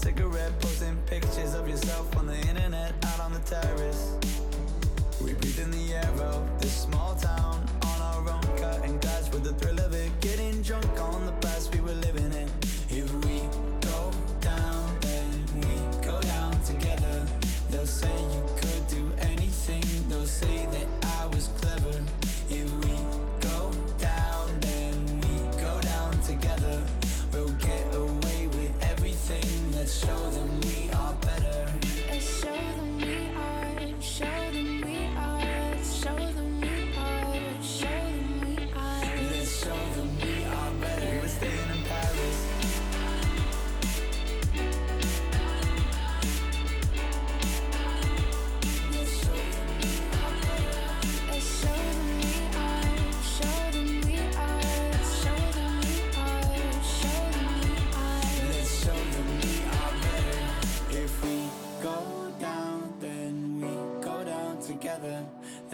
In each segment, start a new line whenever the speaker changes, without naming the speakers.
cigarette, posting pictures of yourself on the internet, out on the terrace. We breathe in the air.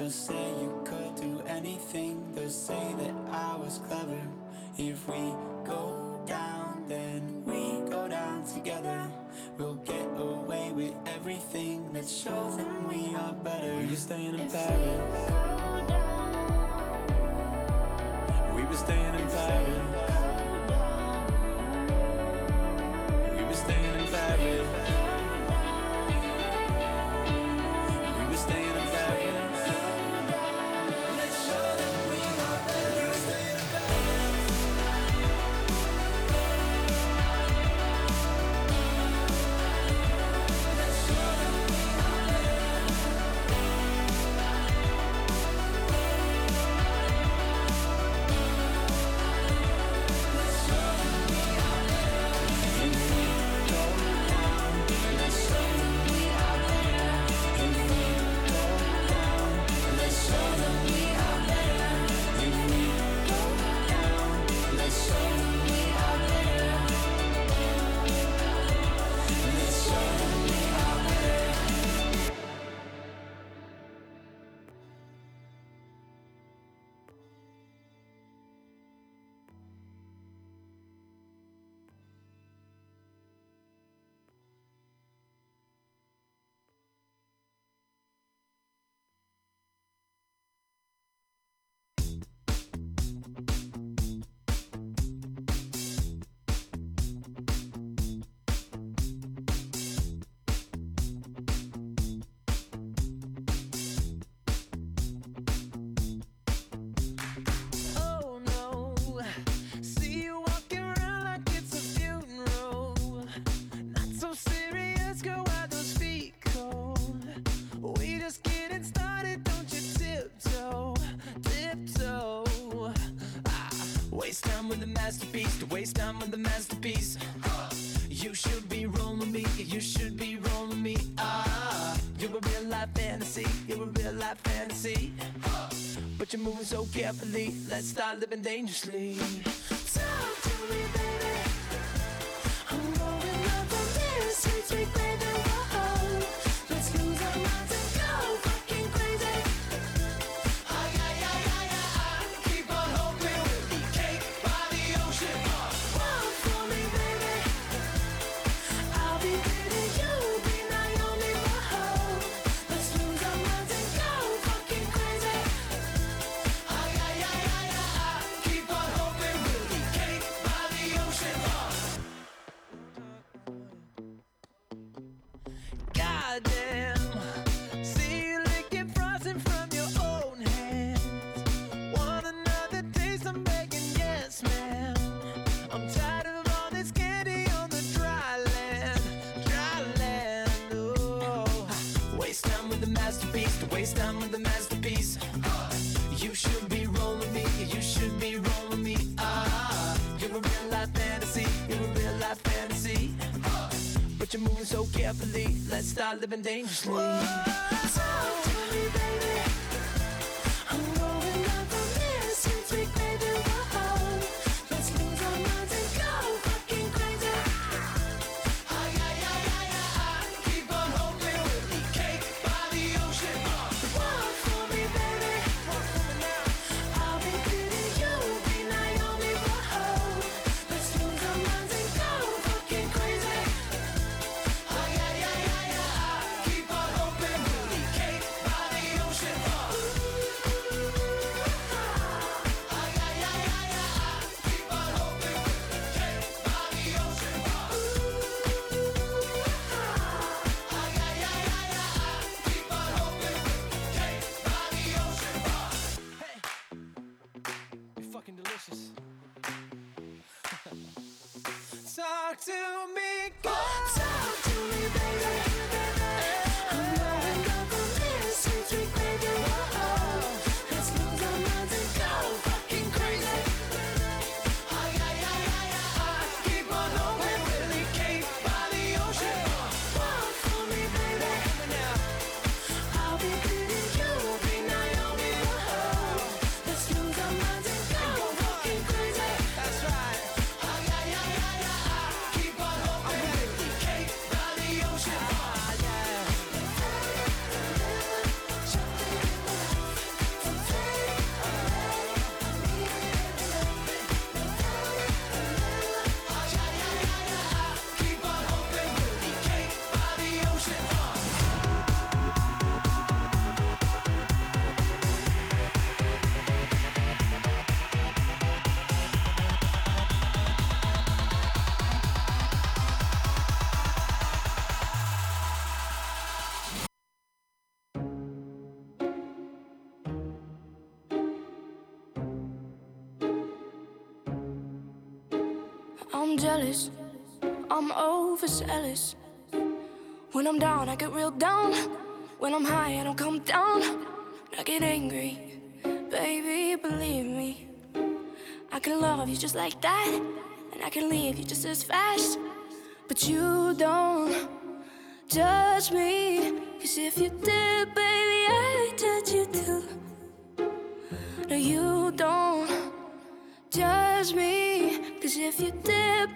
Just say you could do anything. They'll say that I was clever. If we go down, then we go down together. We'll get away with everything. Let's show them we are better. Were you staying in Paris? We were staying in Paris. staying in Paris. We were staying
masterpiece to waste time
on
the masterpiece. You should be rolling me, you should be rolling me. Ah, you're a real life fantasy, you're a real life fantasy. But you're moving so carefully, let's start living dangerously.
live and Slow. I'm jealous, I'm overzealous. When I'm down, I get real down. When I'm high, I don't come down. I get angry, baby, believe me. I can love you just like that, and I can leave you just as fast. But you don't judge me, cause if you did, baby, I'd judge you too. if you dip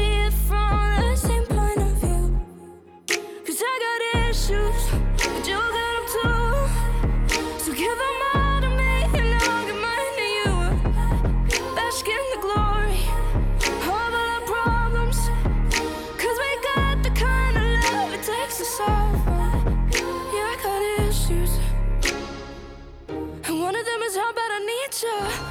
这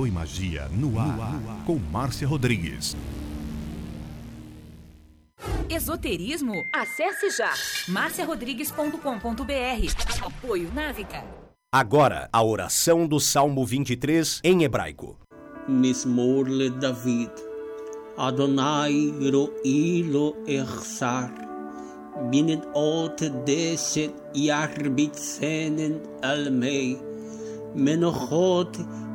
Tarô e Magia no ar, no ar. com Márcia Rodrigues.
Esoterismo? Acesse já marciarodrigues.com.br. Apoio Návica.
Agora, a oração do Salmo 23 em hebraico.
mismorle David. Adonai ro'ilo echsar. Binen ot deset yarbitsenen almei. Menochot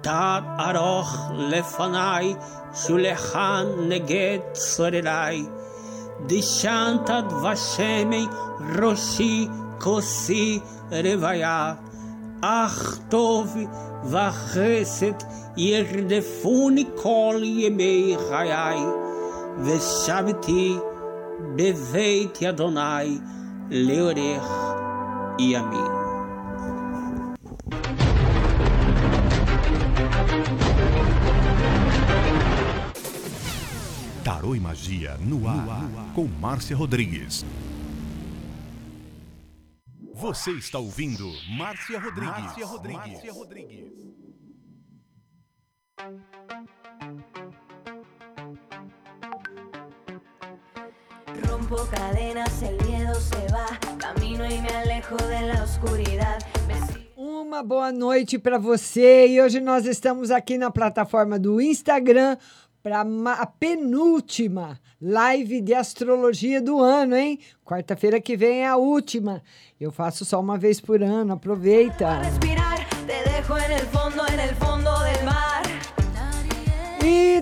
תת ארוך לפניי, שולחן נגד צורריי. דשנת דבשמי ראשי כוסי רוויה. אך טוב וחסד ירדפוני כל ימי חיי, ושבתי בבית אדוני לאורך ימים.
Tarô e Magia no ar, com Márcia Rodrigues. Você está ouvindo Márcia Rodrigues. Márcia Rodrigues. Márcia Rodrigues.
Rompo cadenas, el miedo se va. Camino y me alejo de la oscuridad.
Uma boa noite para você e hoje nós estamos aqui na plataforma do Instagram para a penúltima live de astrologia do ano, hein? Quarta-feira que vem é a última. Eu faço só uma vez por ano, aproveita.
respirar. Te dejo en el fondo,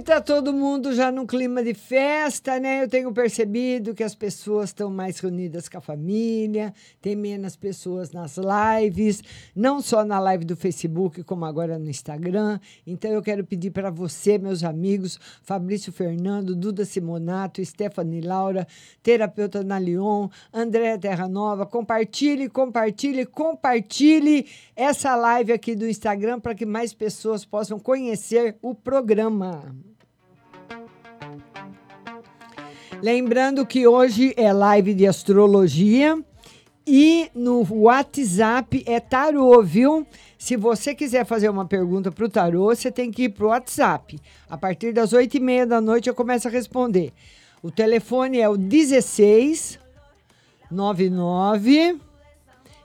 E tá todo mundo já num clima de festa, né? Eu tenho percebido que as pessoas estão mais reunidas com a família, tem menos pessoas nas lives, não só na live do Facebook, como agora no Instagram. Então eu quero pedir para você, meus amigos, Fabrício Fernando, Duda Simonato, Stephanie Laura, terapeuta na Lyon, André Terra Nova, compartilhe, compartilhe, compartilhe essa live aqui do Instagram para que mais pessoas possam conhecer o programa. Lembrando que hoje é live de astrologia e no WhatsApp é tarô, viu? Se você quiser fazer uma pergunta para o tarô, você tem que ir para o WhatsApp. A partir das oito e meia da noite eu começo a responder. O telefone é o 16 99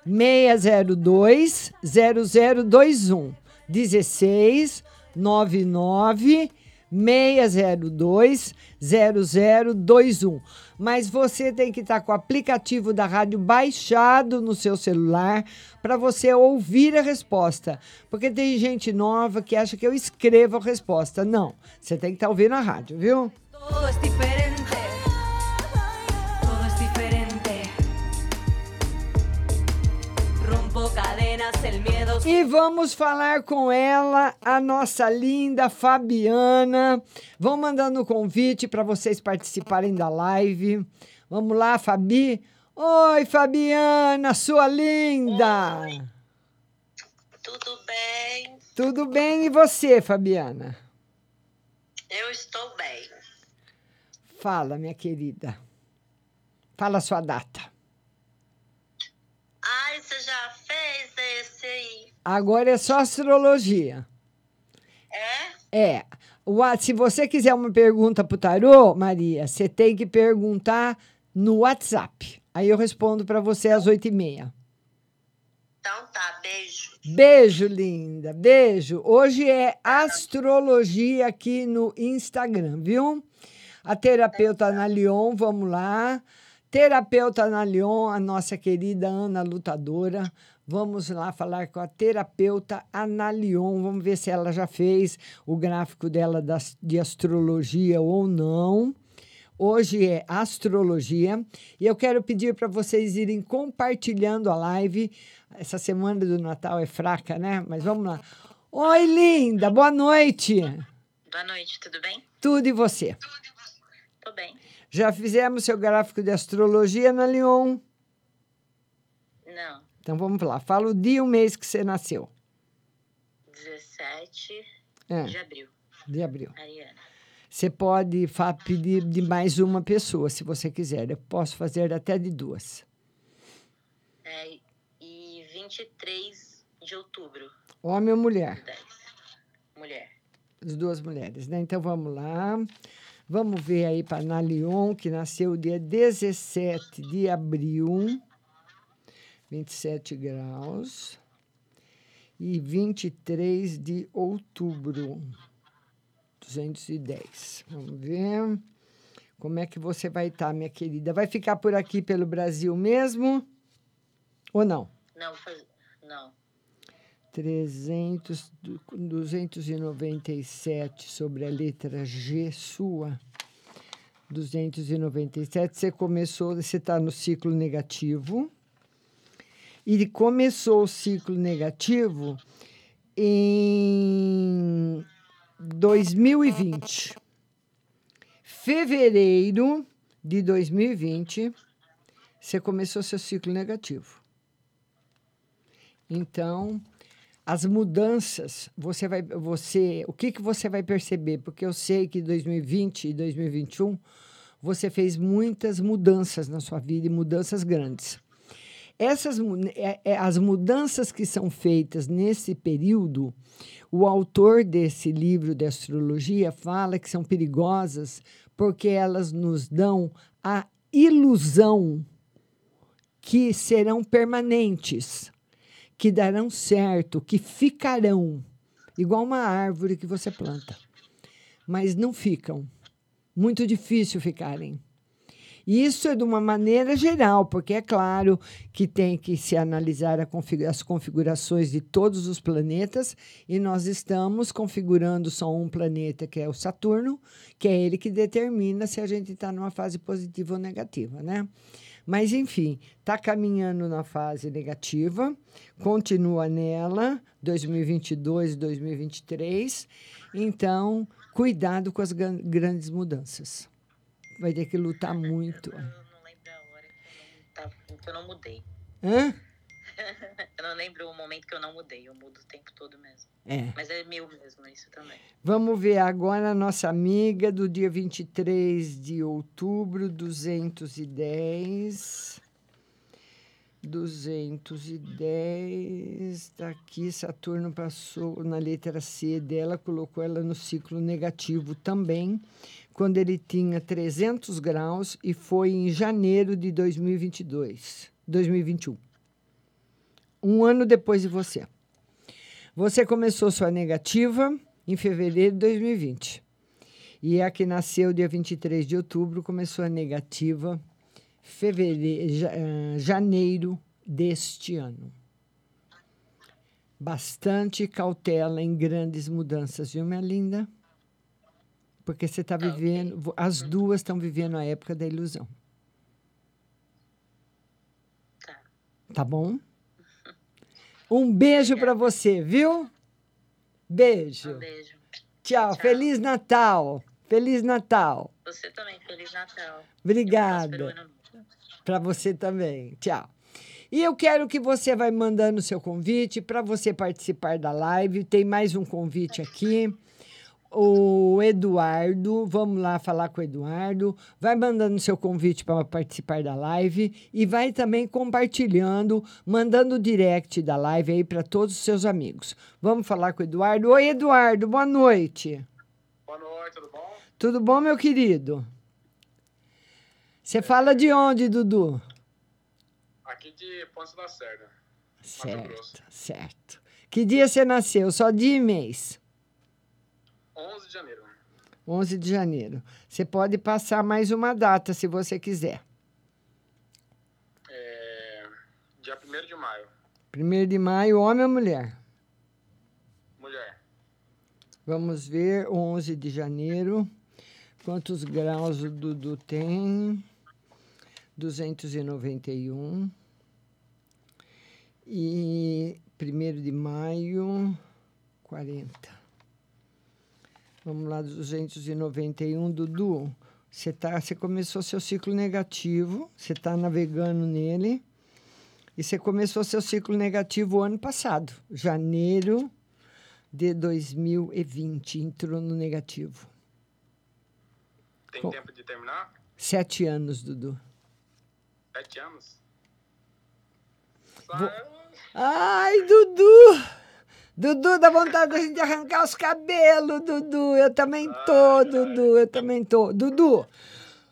602 0021. 16 99 602 0021. Mas você tem que estar com o aplicativo da rádio baixado no seu celular para você ouvir a resposta. Porque tem gente nova que acha que eu escrevo a resposta. Não, você tem que estar ouvindo a rádio, viu?
Todo es
E vamos falar com ela, a nossa linda Fabiana. Vão mandando o convite para vocês participarem da live. Vamos lá, Fabi. Oi, Fabiana, sua linda.
Tudo bem?
Tudo bem e você, Fabiana?
Eu estou bem.
Fala, minha querida. Fala a sua data.
Ai, você já fez esse aí?
Agora é só astrologia.
É?
É. O Se você quiser uma pergunta pro tarô, Maria, você tem que perguntar no WhatsApp. Aí eu respondo para você às oito e meia.
Então tá, beijo.
Beijo, linda. Beijo. Hoje é astrologia aqui no Instagram, viu? A terapeuta Ana Leon, vamos lá. Terapeuta Ana Leon, a nossa querida Ana Lutadora. Vamos lá falar com a terapeuta Ana Leon. Vamos ver se ela já fez o gráfico dela das- de astrologia ou não. Hoje é astrologia e eu quero pedir para vocês irem compartilhando a live. Essa semana do Natal é fraca, né? Mas vamos lá. Oi, linda, boa noite.
Boa noite, tudo bem?
Tudo e você?
Tô bem.
Já fizemos seu gráfico de astrologia na Lyon? Então vamos lá. Fala o dia e o mês que você nasceu.
17
É.
de abril.
De abril.
Ariana.
Você pode pedir de mais uma pessoa, se você quiser. Eu posso fazer até de duas.
É, e 23 de outubro.
Homem ou mulher?
10. Mulher.
As duas mulheres, né? Então vamos lá. Vamos ver aí para Ana Leon, que nasceu dia 17 de abril, 27 graus, e 23 de outubro, 210. Vamos ver como é que você vai estar, minha querida. Vai ficar por aqui pelo Brasil mesmo? Ou não?
Não, faz... não.
300, du- 297 sobre a letra G sua. 297, você começou, você está no ciclo negativo. E começou o ciclo negativo em 2020. Fevereiro de 2020, você começou seu ciclo negativo. Então, as mudanças, você vai, você, o que que você vai perceber? Porque eu sei que 2020 e 2021 você fez muitas mudanças na sua vida e mudanças grandes. Essas é- é- as mudanças que são feitas nesse período, o autor desse livro de astrologia fala que são perigosas porque elas nos dão a ilusão que serão permanentes que darão certo, que ficarão, igual uma árvore que você planta. Mas não ficam. Muito difícil ficarem. Isso é de uma maneira geral, porque é claro que tem que se analisar as configurações de todos os planetas, e nós estamos configurando só um planeta, que é o Saturno, que é ele que determina se a gente está numa fase positiva ou negativa, né? Mas, enfim, está caminhando na fase negativa, continua nela, 2022, 2023. Então, cuidado com as gran- grandes mudanças. Vai ter que lutar muito.
Eu não lembro a hora que eu não, mudei.
Hã?
eu não lembro o momento que eu não mudei. Eu mudo o tempo todo mesmo.
É.
Mas é meu mesmo, isso também.
Vamos ver agora a nossa amiga do dia 23 de outubro, 210. 210. Está aqui, Saturno passou na letra C dela, colocou ela no ciclo negativo também, quando ele tinha 300 graus e foi em janeiro de 2022, 2021. Um ano depois de você. Você começou sua negativa em fevereiro de 2020. E a que nasceu dia 23 de outubro começou a negativa fevereiro, eh, janeiro deste ano. Bastante cautela em grandes mudanças, viu, minha linda? Porque você está vivendo, vo- as duas estão vivendo a época da ilusão. Tá bom? Um beijo para você, viu? Beijo.
Um beijo.
Tchau. Feliz Natal. Feliz Natal.
Você também, Feliz Natal.
Obrigada. Para você também. Tchau. E eu quero que você vai mandando o seu convite para você participar da live. Tem mais um convite aqui. O Eduardo. Vamos lá falar com o Eduardo. Vai mandando seu convite para participar da live e vai também compartilhando, mandando o direct da live aí para todos os seus amigos. Vamos falar com o Eduardo. Oi, Eduardo, boa noite.
Boa noite, tudo bom?
Tudo bom, meu querido? Você fala de onde, Dudu?
Aqui de Ponte da Serra.
Certo, certo. Que dia você nasceu? Só dia e mês.
11 de janeiro.
11 de janeiro. Você pode passar mais uma data se você quiser.
É, dia 1 de maio.
1 de maio, homem ou mulher?
Mulher.
Vamos ver, 11 de janeiro. Quantos graus o Dudu tem? 291. E 1 de maio, 40. Vamos lá, 291, Dudu. Você, tá, você começou seu ciclo negativo, você está navegando nele, e você começou seu ciclo negativo ano passado, janeiro de 2020, entrou no negativo.
Tem
Com-
tempo de terminar?
Sete anos, Dudu.
Sete anos?
Vo- Ai, Dudu! Dudu, dá vontade da gente arrancar os cabelos, Dudu. Eu também tô, Dudu. Eu também tô. Dudu,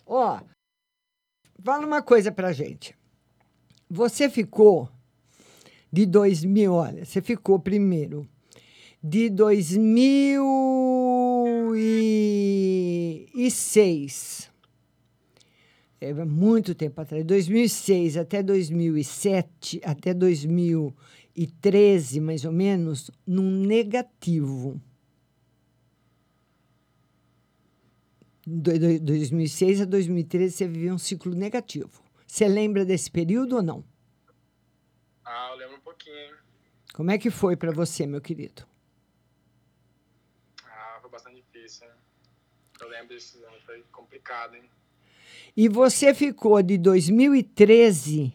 ó, fala uma coisa pra gente. Você ficou de 2000, olha, você ficou primeiro de 2006. É muito tempo atrás, 2006 até 2007, até 2013, mais ou menos, num negativo. Do, 2006 a 2013 você viveu um ciclo negativo. Você lembra desse período ou não?
Ah, eu lembro um pouquinho?
Como é que foi para você, meu querido?
Ah, foi bastante difícil, hein? Eu lembro desse ano, foi complicado, hein?
E você ficou de 2013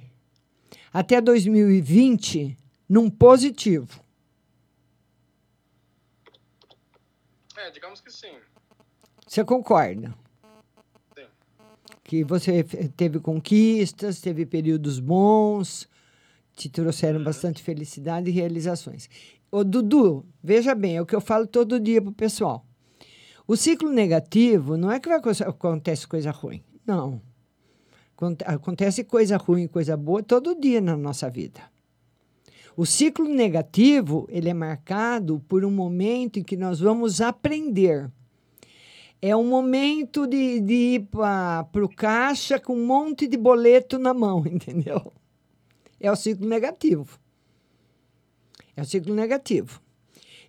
até 2020 num positivo.
É, digamos que sim.
Você concorda?
Sim.
Que você teve conquistas, teve períodos bons, te trouxeram bastante felicidade e realizações. Ô, Dudu, veja bem, é o que eu falo todo dia pro pessoal. O ciclo negativo não é que vai aconte- acontece coisa ruim. Não. Aconte- Acontece coisa ruim e coisa boa todo dia na nossa vida. O ciclo negativo, ele é marcado por um momento em que nós vamos aprender. É um momento de, de ir para o caixa com um monte de boleto na mão, entendeu? É o ciclo negativo. É o ciclo negativo.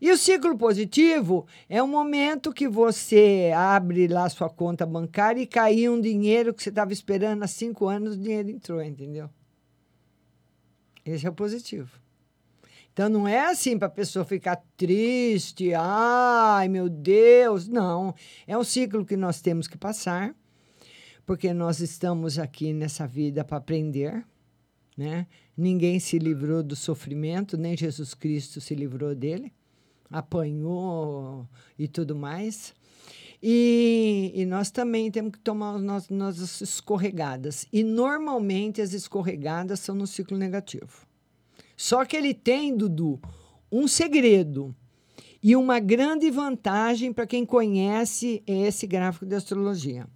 E o ciclo positivo é um momento que você abre lá sua conta bancária e caiu um dinheiro que você estava esperando há cinco anos, o dinheiro entrou, entendeu? Esse é o positivo. Então não é assim para a pessoa ficar triste, ai meu Deus, não. É um ciclo que nós temos que passar, porque nós estamos aqui nessa vida para aprender, né? Ninguém se livrou do sofrimento, nem Jesus Cristo se livrou dele, apanhou e tudo mais. E, e nós também temos que tomar as nos- nossas escorregadas. E normalmente as escorregadas são no ciclo negativo. Só que ele tem, Dudu, um segredo e uma grande vantagem para quem conhece esse gráfico de astrologia.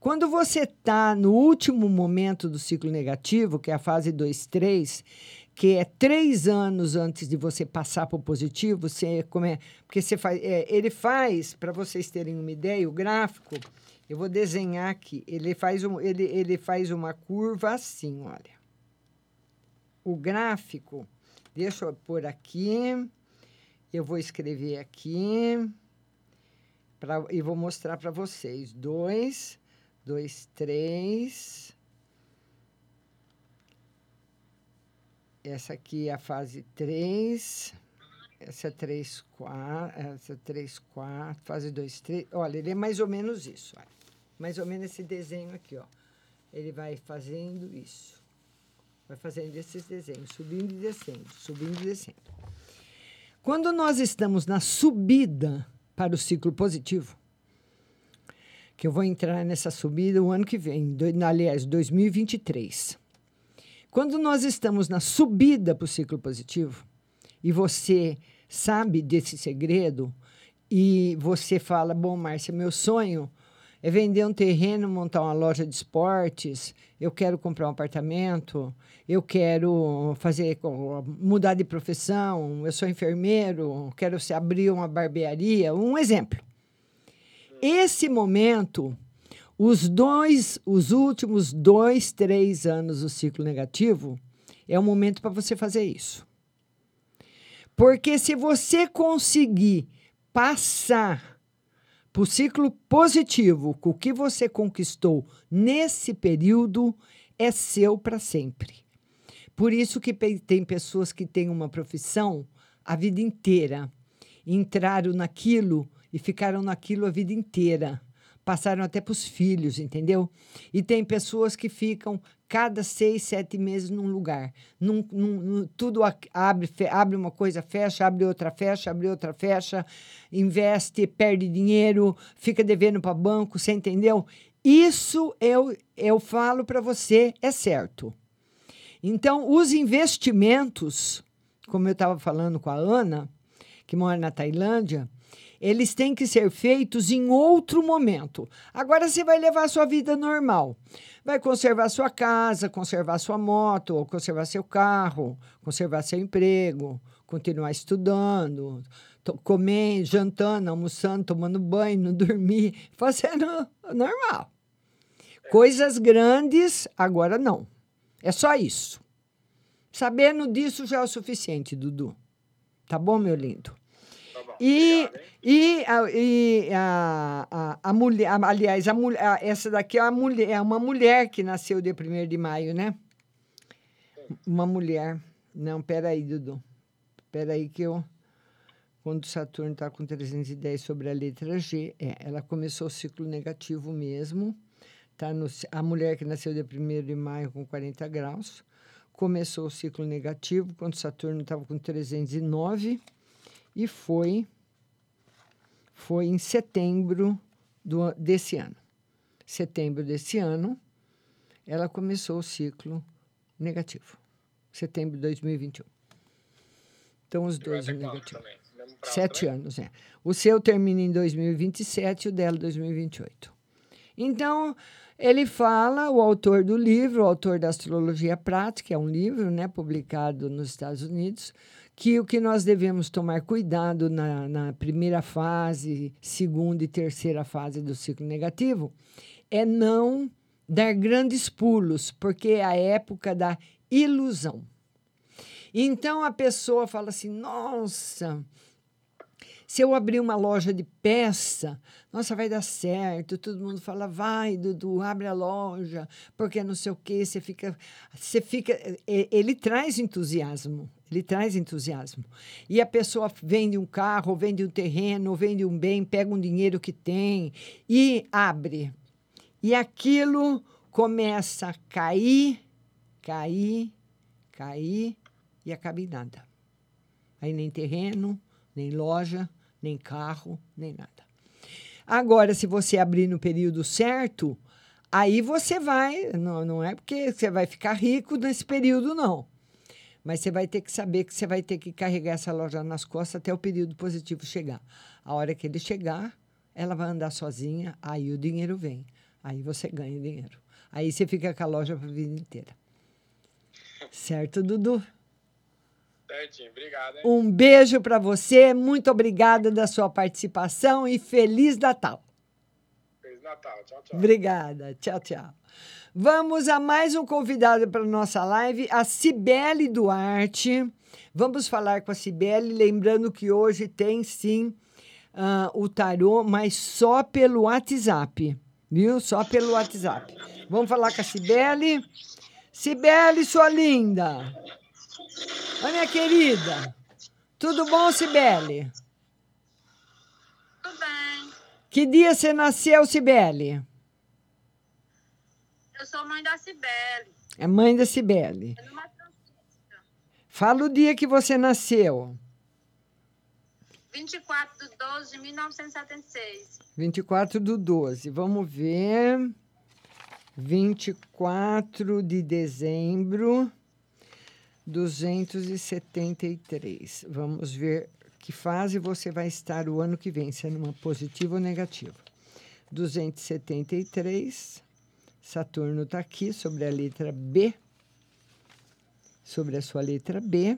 Quando você está no último momento do ciclo negativo, que é a fase 2, 3, que é três anos antes de você passar para o positivo, você come, porque você faz, é, ele faz, para vocês terem uma ideia, o gráfico, eu vou desenhar aqui, ele faz, um, ele, ele faz uma curva assim, olha o gráfico, deixa eu pôr aqui, eu vou escrever aqui pra, e vou mostrar para vocês. Dois, dois, três. Essa aqui é a fase 3. Essa é 3, 4. Essa é 3, 4. Fase 2, 3. Olha, ele é mais ou menos isso. Olha. Mais ou menos esse desenho aqui, ó. Ele vai fazendo isso vai fazendo esses desenhos, subindo e descendo, subindo e descendo. Quando nós estamos na subida para o ciclo positivo, que eu vou entrar nessa subida o ano que vem, do, aliás, 2023. Quando nós estamos na subida para o ciclo positivo, e você sabe desse segredo, e você fala: Bom, Márcia, meu sonho é vender um terreno, montar uma loja de esportes, eu quero comprar um apartamento, eu quero fazer mudar de profissão, eu sou enfermeiro, quero se abrir uma barbearia, um exemplo. Esse momento, os dois, os últimos dois, três anos do ciclo negativo, é o momento para você fazer isso. Porque se você conseguir passar para o ciclo positivo, o que você conquistou nesse período, é seu para sempre. Por isso que tem pessoas que têm uma profissão a vida inteira, entraram naquilo e ficaram naquilo a vida inteira. Passaram até para os filhos, entendeu? E tem pessoas que ficam cada seis, sete meses num lugar. Num, num, num, tudo abre, abre uma coisa, fecha, abre outra, fecha, abre outra, fecha, investe, perde dinheiro, fica devendo para banco, você entendeu? Isso eu, eu falo para você, é certo. Então, os investimentos, como eu estava falando com a Ana, que mora na Tailândia, eles têm que ser feitos em outro momento. Agora você vai levar a sua vida normal. Vai conservar sua casa, conservar sua moto, conservar seu carro, conservar seu emprego, continuar estudando, comendo, jantando, almoçando, tomando banho, não dormir, fazendo normal. Coisas grandes, agora não. É só isso. Sabendo disso já é o suficiente, Dudu. Tá bom, meu lindo? E, e, a, e a, a, a mulher, aliás, a mulher, essa daqui é, a mulher, é uma mulher que nasceu dia 1 de maio, né? Uma mulher. Não, peraí, Dudu. Peraí que eu... Quando Saturno está com 310 sobre a letra G, é, ela começou o ciclo negativo mesmo. Tá no, a mulher que nasceu dia 1 de maio com 40 graus começou o ciclo negativo quando Saturno estava com 309 e foi foi em setembro do, desse ano. Setembro desse ano, ela começou o ciclo negativo. Setembro de 2021. Então, os dois negativos. Sete também. anos, é. O seu termina em 2027 e o dela 2028. Então, ele fala, o autor do livro, o autor da Astrologia Prática, é um livro né, publicado nos Estados Unidos, que o que nós devemos tomar cuidado na, na primeira fase, segunda e terceira fase do ciclo negativo é não dar grandes pulos, porque é a época da ilusão. Então a pessoa fala assim: nossa, se eu abrir uma loja de peça, nossa, vai dar certo. Todo mundo fala, vai, Dudu, abre a loja, porque não sei o quê. Você fica. Você fica. Ele traz entusiasmo. Ele traz entusiasmo. E a pessoa vende um carro, vende um terreno, vende um bem, pega um dinheiro que tem e abre. E aquilo começa a cair, cair, cair e acaba em nada. Aí nem terreno, nem loja, nem carro, nem nada. Agora, se você abrir no período certo, aí você vai, não, não é porque você vai ficar rico nesse período, não. Mas você vai ter que saber que você vai ter que carregar essa loja nas costas até o período positivo chegar. A hora que ele chegar, ela vai andar sozinha, aí o dinheiro vem. Aí você ganha dinheiro. Aí você fica com a loja para a vida inteira. Certo, Dudu?
Certinho, obrigado. Hein?
Um beijo para você, muito obrigada da sua participação e Feliz Natal.
Feliz Natal, tchau, tchau.
Obrigada, tchau, tchau. Vamos a mais um convidado para nossa live, a Cibele Duarte. Vamos falar com a Cibele, lembrando que hoje tem sim uh, o tarô, mas só pelo WhatsApp, viu? Só pelo WhatsApp. Vamos falar com a Cibele. Cibele, sua linda. Oi, minha querida. Tudo bom, Cibele?
Tudo bem.
Que dia você nasceu, Cibele?
Eu sou mãe da Cibele.
É mãe da Cibele. Fala o dia que você nasceu.
24 de 12 de 1976.
24 do 12. Vamos ver. 24 de dezembro, 273. Vamos ver que fase você vai estar o ano que vem, se é numa positiva ou negativa. 273. Saturno está aqui sobre a letra B. Sobre a sua letra B.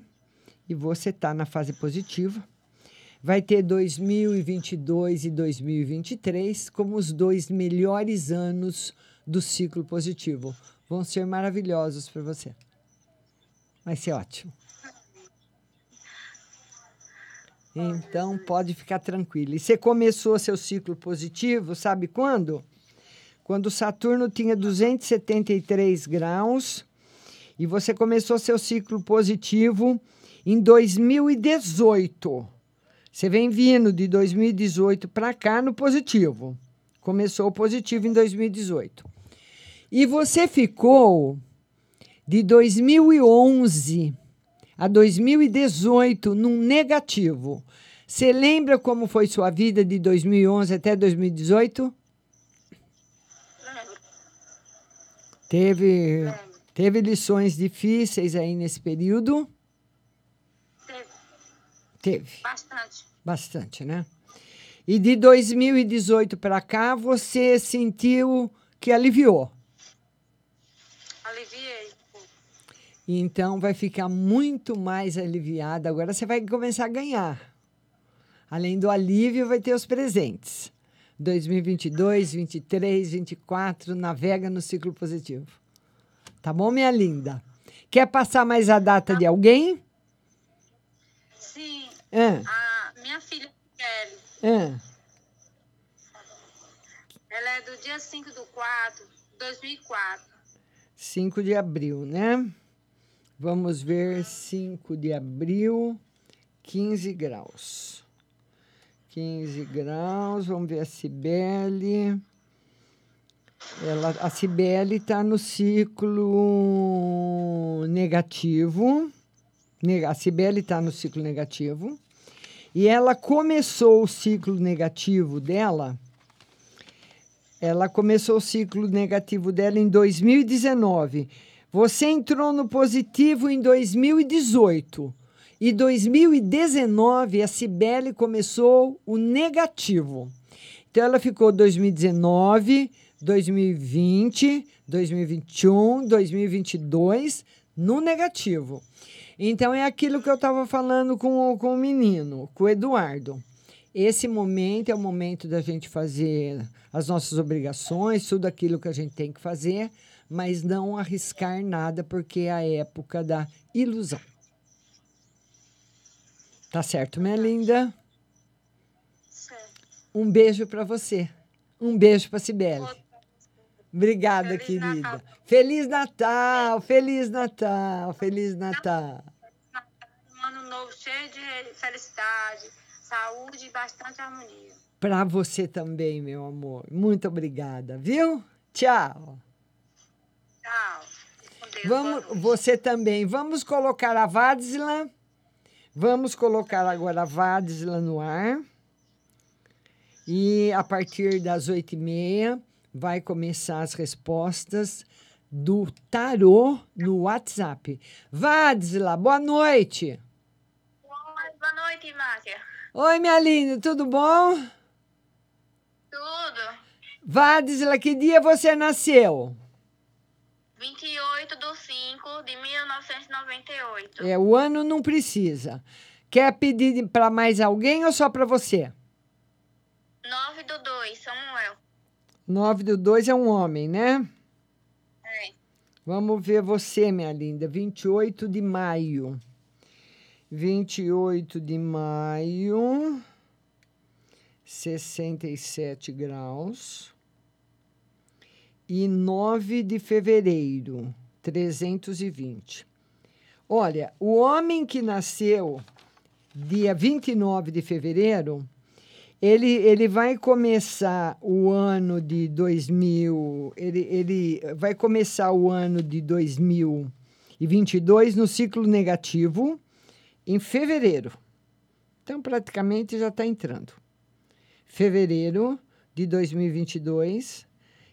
E você está na fase positiva. Vai ter 2022 e 2023 como os dois melhores anos do ciclo positivo. Vão ser maravilhosos para você. Vai ser ótimo. Então pode ficar tranquilo. E você começou seu ciclo positivo, sabe quando? Quando Saturno tinha 273 graus e você começou seu ciclo positivo em 2018. Você vem vindo de 2018 para cá no positivo. Começou o positivo em 2018. E você ficou de 2011 a 2018 num negativo. Você lembra como foi sua vida de 2011 até 2018? Teve, teve lições difíceis aí nesse período?
Teve.
Teve.
Bastante.
Bastante, né? E de 2018 para cá, você sentiu que aliviou?
Aliviei.
Então vai ficar muito mais aliviada. Agora você vai começar a ganhar. Além do alívio, vai ter os presentes. 2022, 23, 24, navega no ciclo positivo. Tá bom, minha linda? Quer passar mais a data de alguém?
Sim.
Ah,
A minha filha, Kelly,
ah.
ela é do dia 5 do 4 de 2004.
5 de abril, né? Vamos ver 5 de abril, 15 graus. 15 graus, vamos ver a Cibele. Ela, a Cibele está no ciclo negativo. Ne- A Cibele está no ciclo negativo. E ela começou o ciclo negativo dela. Ela começou o ciclo negativo dela em 2019. Você entrou no positivo em 2018. E 2019 a Cibele começou o negativo. Então ela ficou 2019, 2020, 2021, 2022 no negativo. Então é aquilo que eu estava falando com, com o menino, com o Eduardo. Esse momento é o momento da gente fazer as nossas obrigações, tudo aquilo que a gente tem que fazer, mas não arriscar nada, porque é a época da ilusão. Tá certo, minha linda? Um beijo para você. Um beijo para Sibeli. Obrigada, querida. Feliz Natal, Feliz Natal, Feliz Natal.
Um ano novo cheio de felicidade, saúde e bastante harmonia.
Para você também, meu amor. Muito obrigada, viu? Tchau.
Tchau. Deus.
Vamos, você também. Vamos colocar a Vádzila. Vamos colocar agora a Vádzila no ar. E a partir das oito e meia vai começar as respostas do tarô no WhatsApp. Vádzila, boa noite.
Boa noite, Márcia.
Oi, minha linda, tudo bom?
Tudo.
Vádzila, que dia você nasceu?
28 de 5 de 1998.
É, o ano não precisa. Quer pedir para mais alguém ou só para você?
9 do 2, Samuel.
9 do 2 é um homem, né?
É.
Vamos ver você, minha linda. 28 de maio. 28 de maio. 67 graus. E 9 de fevereiro. 320. Olha, o homem que nasceu dia 29 de fevereiro, ele, ele vai começar o ano de 2000, ele, ele vai começar o ano de 2022 no ciclo negativo em fevereiro, Então, praticamente já está entrando. Fevereiro de 2022,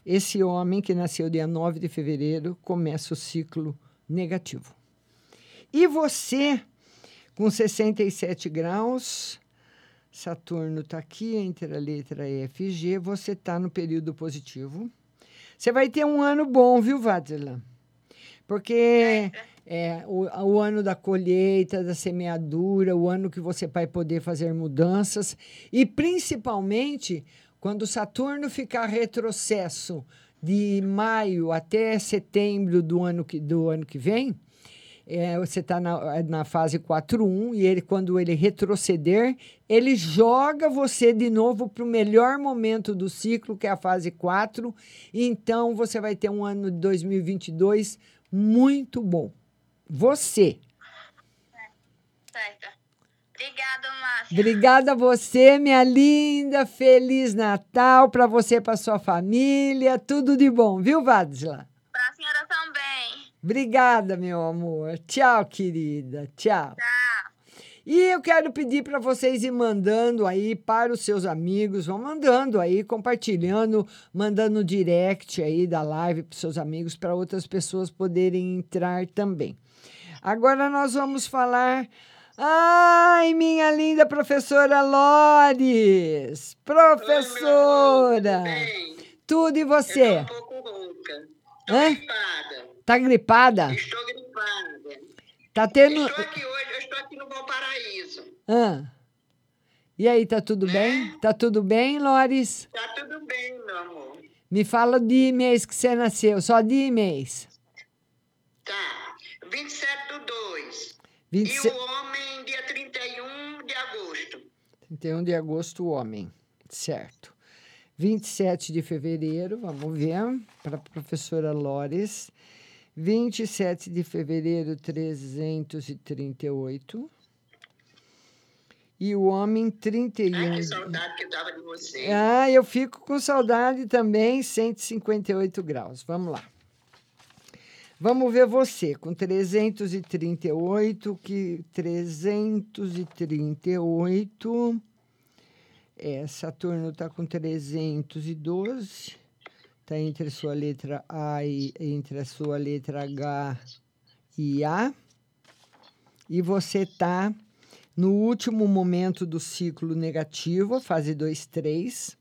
esse homem que nasceu dia 9 de fevereiro começa o ciclo negativo. E você, com 67 graus, Saturno está aqui entre a letra E e G, você está no período positivo. Você vai ter um ano bom, viu, Vadzela? Porque é o, o ano da colheita, da semeadura, o ano que você vai poder fazer mudanças e principalmente quando Saturno ficar retrocesso de maio até setembro do ano que, do ano que vem, é, você está na, na fase 4.1 e ele, quando ele retroceder, ele joga você de novo para o melhor momento do ciclo, que é a fase 4. Então, você vai ter um ano de 2022 muito bom. Você.
Certo. Obrigada, Márcia.
Obrigada a você, minha linda. Feliz Natal para você e para sua família. Tudo de bom, viu, Vadsla?
Para a senhora também.
Obrigada, meu amor. Tchau, querida. Tchau.
Tchau.
E eu quero pedir para vocês ir mandando aí para os seus amigos, vão mandando aí, compartilhando, mandando direct aí da live para os seus amigos, para outras pessoas poderem entrar também. Agora nós vamos falar. Ai, minha linda professora Lores! Professora! Tudo e você?
um pouco rouca.
Hã?
Gripada.
Tá gripada?
Estou gripada.
Tá tendo.
Estou aqui hoje, eu estou aqui no Valparaíso.
Ah. E aí, tá tudo bem? Tá tudo bem, Lores?
Tá tudo bem, meu amor.
Me fala de mês que você nasceu, só de mês.
Tá. 27 do 2.
27...
E o homem, dia 31 de agosto.
31 de agosto, o homem. Certo. 27 de fevereiro, vamos ver, para a professora Lores. 27 de fevereiro, 338. E o homem, 31.
Ai, que saudade que eu tava de você.
Ah, eu fico com saudade também, 158 graus. Vamos lá. Vamos ver você, com 338, que 338. É, Saturno está com 312. Está entre sua letra A e entre a sua letra H e A. E você está no último momento do ciclo negativo, fase 2, 3.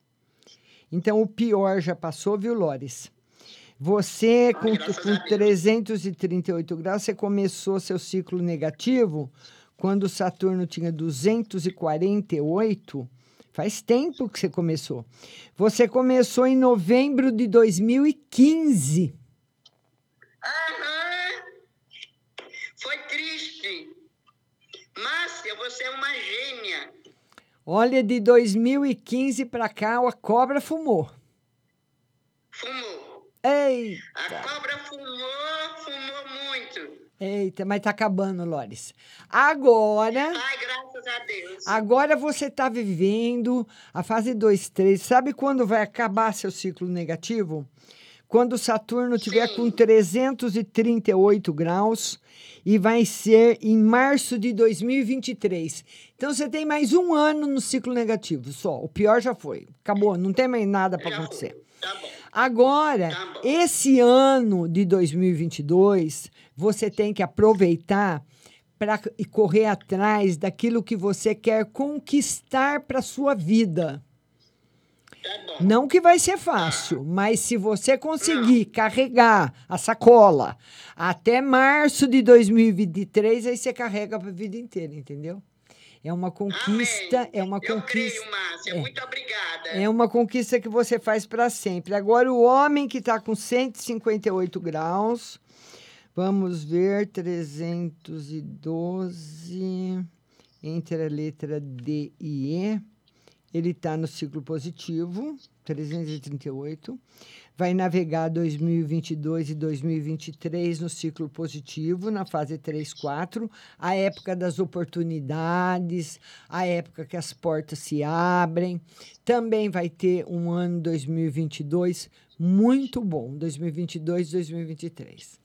Então, o pior já passou, viu, Lores? Você, com, com 338 graus, você começou seu ciclo negativo quando Saturno tinha 248. Faz tempo que você começou. Você começou em novembro de 2015.
Aham. Foi triste. Márcia, você é uma gênia.
Olha, de 2015 para cá, a cobra fumou.
Fumou.
Eita!
A cobra fumou, fumou muito.
Eita, mas tá acabando, Lores. Agora.
Ai, graças a Deus.
Agora você está vivendo a fase 2, 3. Sabe quando vai acabar seu ciclo negativo? Quando Saturno tiver com 338 graus e vai ser em março de 2023. Então você tem mais um ano no ciclo negativo só. O pior já foi. Acabou, não tem mais nada para acontecer.
Tá bom.
Agora, esse ano de 2022, você tem que aproveitar para correr atrás daquilo que você quer conquistar para sua vida.
Tá
Não que vai ser fácil, mas se você conseguir carregar a sacola até março de 2023, aí você carrega para a vida inteira, entendeu? É uma conquista, é uma
Eu
conquista.
creio, Márcia.
é.
Muito obrigada.
É uma conquista que você faz para sempre. Agora, o homem que está com 158 graus, vamos ver, 312, entre a letra D e E, ele está no ciclo positivo, 338. Vai navegar 2022 e 2023 no ciclo positivo, na fase 3, 4, a época das oportunidades, a época que as portas se abrem. Também vai ter um ano 2022 muito bom, 2022 2023.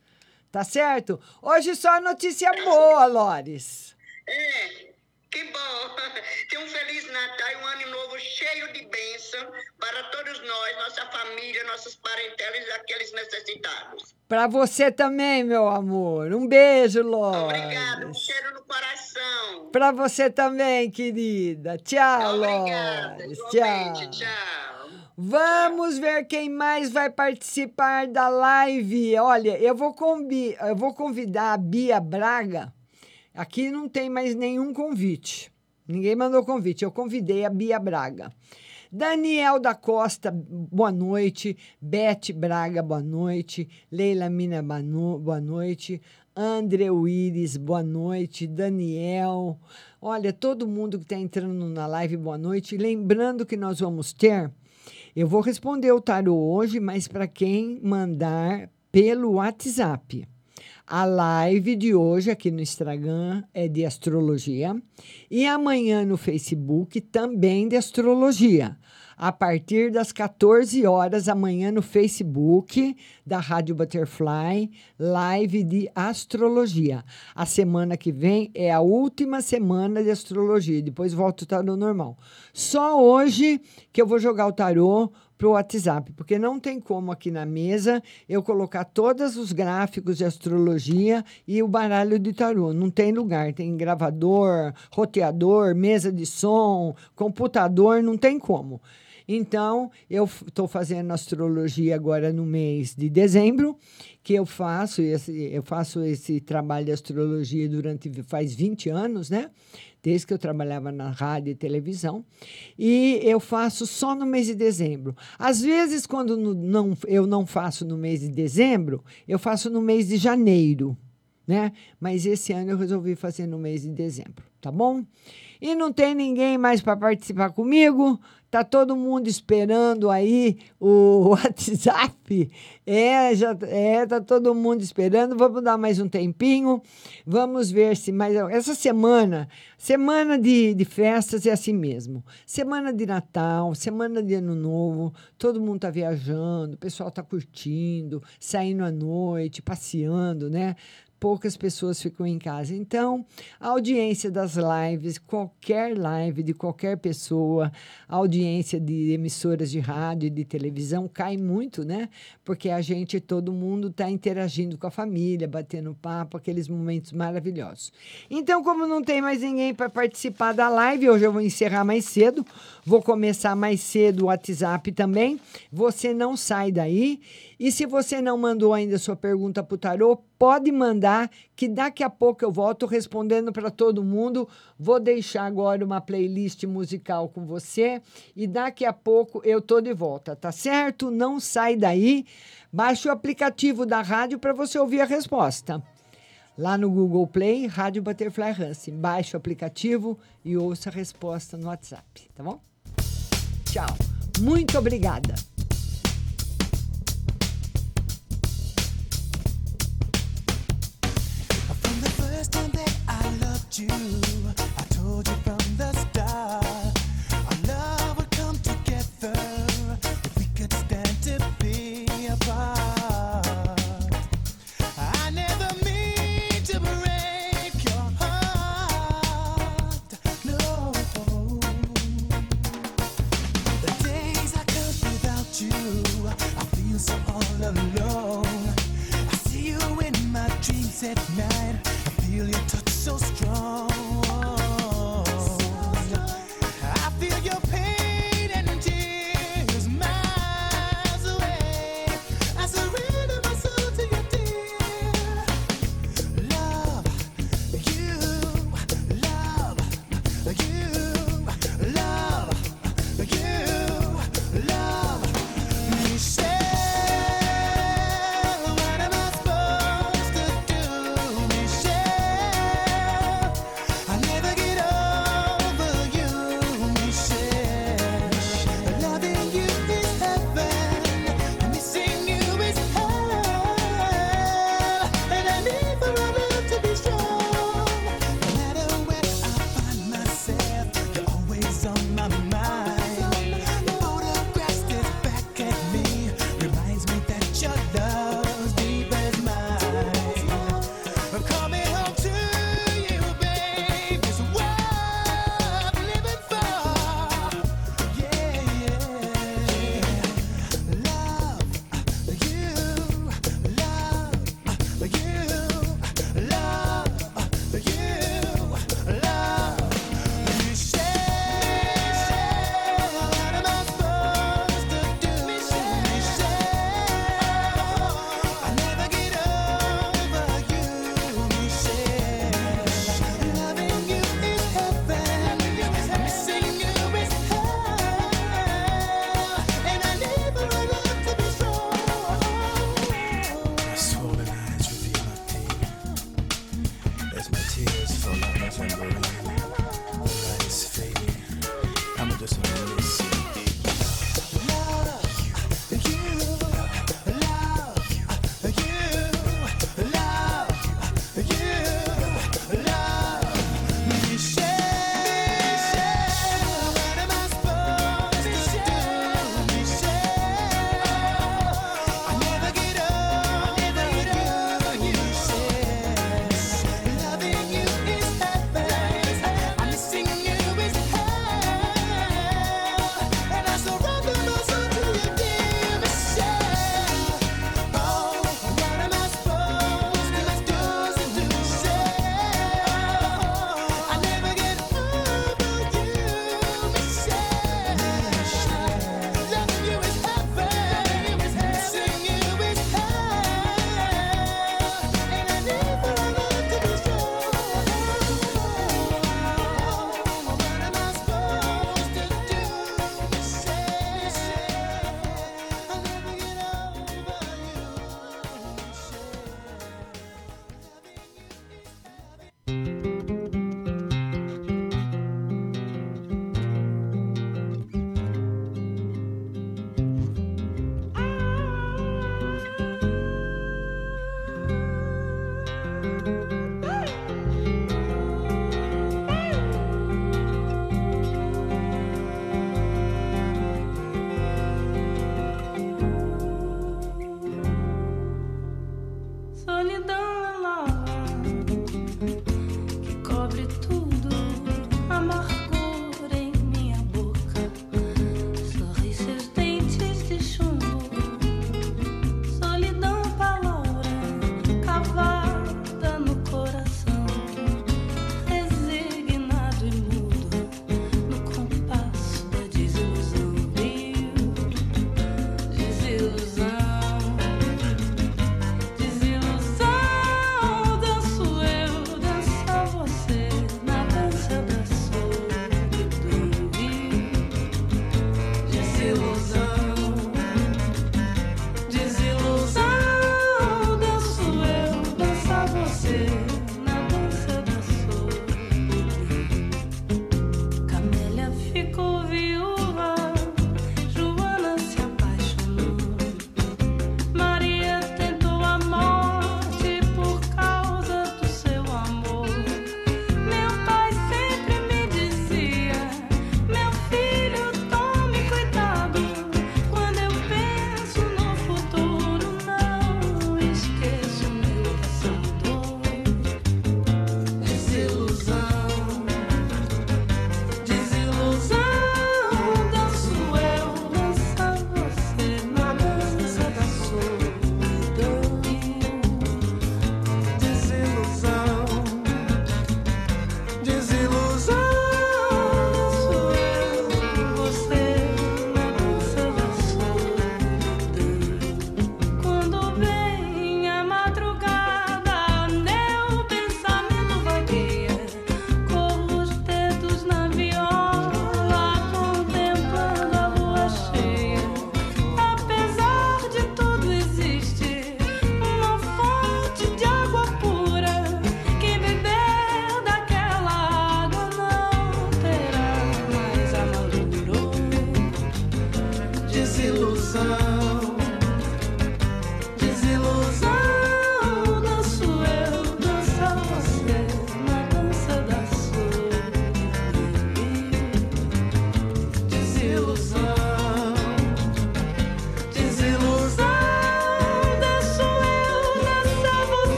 Tá certo? Hoje só notícia boa, Lores.
É. Que bom! Tenha um Feliz Natal e um Ano Novo cheio de bênção para todos nós, nossa família, nossos parentelos e aqueles necessitados.
Para você também, meu amor. Um beijo, Lois.
Obrigada, um cheiro no coração.
Para você também, querida. Tchau,
igualmente,
Tchau.
tchau.
Vamos ver quem mais vai participar da live. Olha, eu vou, combi eu vou convidar a Bia Braga. Aqui não tem mais nenhum convite. Ninguém mandou convite. Eu convidei a Bia Braga. Daniel da Costa, boa noite. Beth Braga, boa noite. Leila Mina, boa noite. André Willis, boa noite. Daniel. Olha, todo mundo que está entrando na live, boa noite. Lembrando que nós vamos ter. Eu vou responder o tarô hoje, mas para quem mandar pelo WhatsApp. A live de hoje aqui no Instagram é de astrologia e amanhã no Facebook também de astrologia. A partir das 14 horas amanhã no Facebook da Rádio Butterfly, live de astrologia. A semana que vem é a última semana de astrologia, depois volta o tarô normal. Só hoje que eu vou jogar o tarô para o WhatsApp, porque não tem como aqui na mesa eu colocar todos os gráficos de astrologia e o baralho de tarô. Não tem lugar. Tem gravador, roteador, mesa de som, computador, não tem como. Então, eu estou fazendo astrologia agora no mês de dezembro, que eu faço esse, eu faço esse trabalho de astrologia durante faz 20 anos, né? Desde que eu trabalhava na rádio e televisão. E eu faço só no mês de dezembro. Às vezes, quando não, eu não faço no mês de dezembro, eu faço no mês de janeiro né? Mas esse ano eu resolvi fazer no mês de dezembro, tá bom? E não tem ninguém mais para participar comigo? Tá todo mundo esperando aí o WhatsApp? É, já é, tá todo mundo esperando. Vamos dar mais um tempinho. Vamos ver se mais essa semana, semana de, de festas é assim mesmo. Semana de Natal, semana de Ano Novo, todo mundo tá viajando, o pessoal tá curtindo, saindo à noite, passeando, né? Poucas pessoas ficam em casa. Então, a audiência das lives, qualquer live de qualquer pessoa, a audiência de emissoras de rádio e de televisão cai muito, né? Porque a gente, todo mundo está interagindo com a família, batendo papo, aqueles momentos maravilhosos. Então, como não tem mais ninguém para participar da live, hoje eu vou encerrar mais cedo, vou começar mais cedo o WhatsApp também. Você não sai daí. E se você não mandou ainda sua pergunta para o tarô, pode mandar, que daqui a pouco eu volto respondendo para todo mundo. Vou deixar agora uma playlist musical com você e daqui a pouco eu tô de volta, tá certo? Não sai daí. Baixe o aplicativo da rádio para você ouvir a resposta. Lá no Google Play, Rádio Butterfly Hansen. Baixe o aplicativo e ouça a resposta no WhatsApp, tá bom? Tchau. Muito obrigada.
You, I told you from
it now.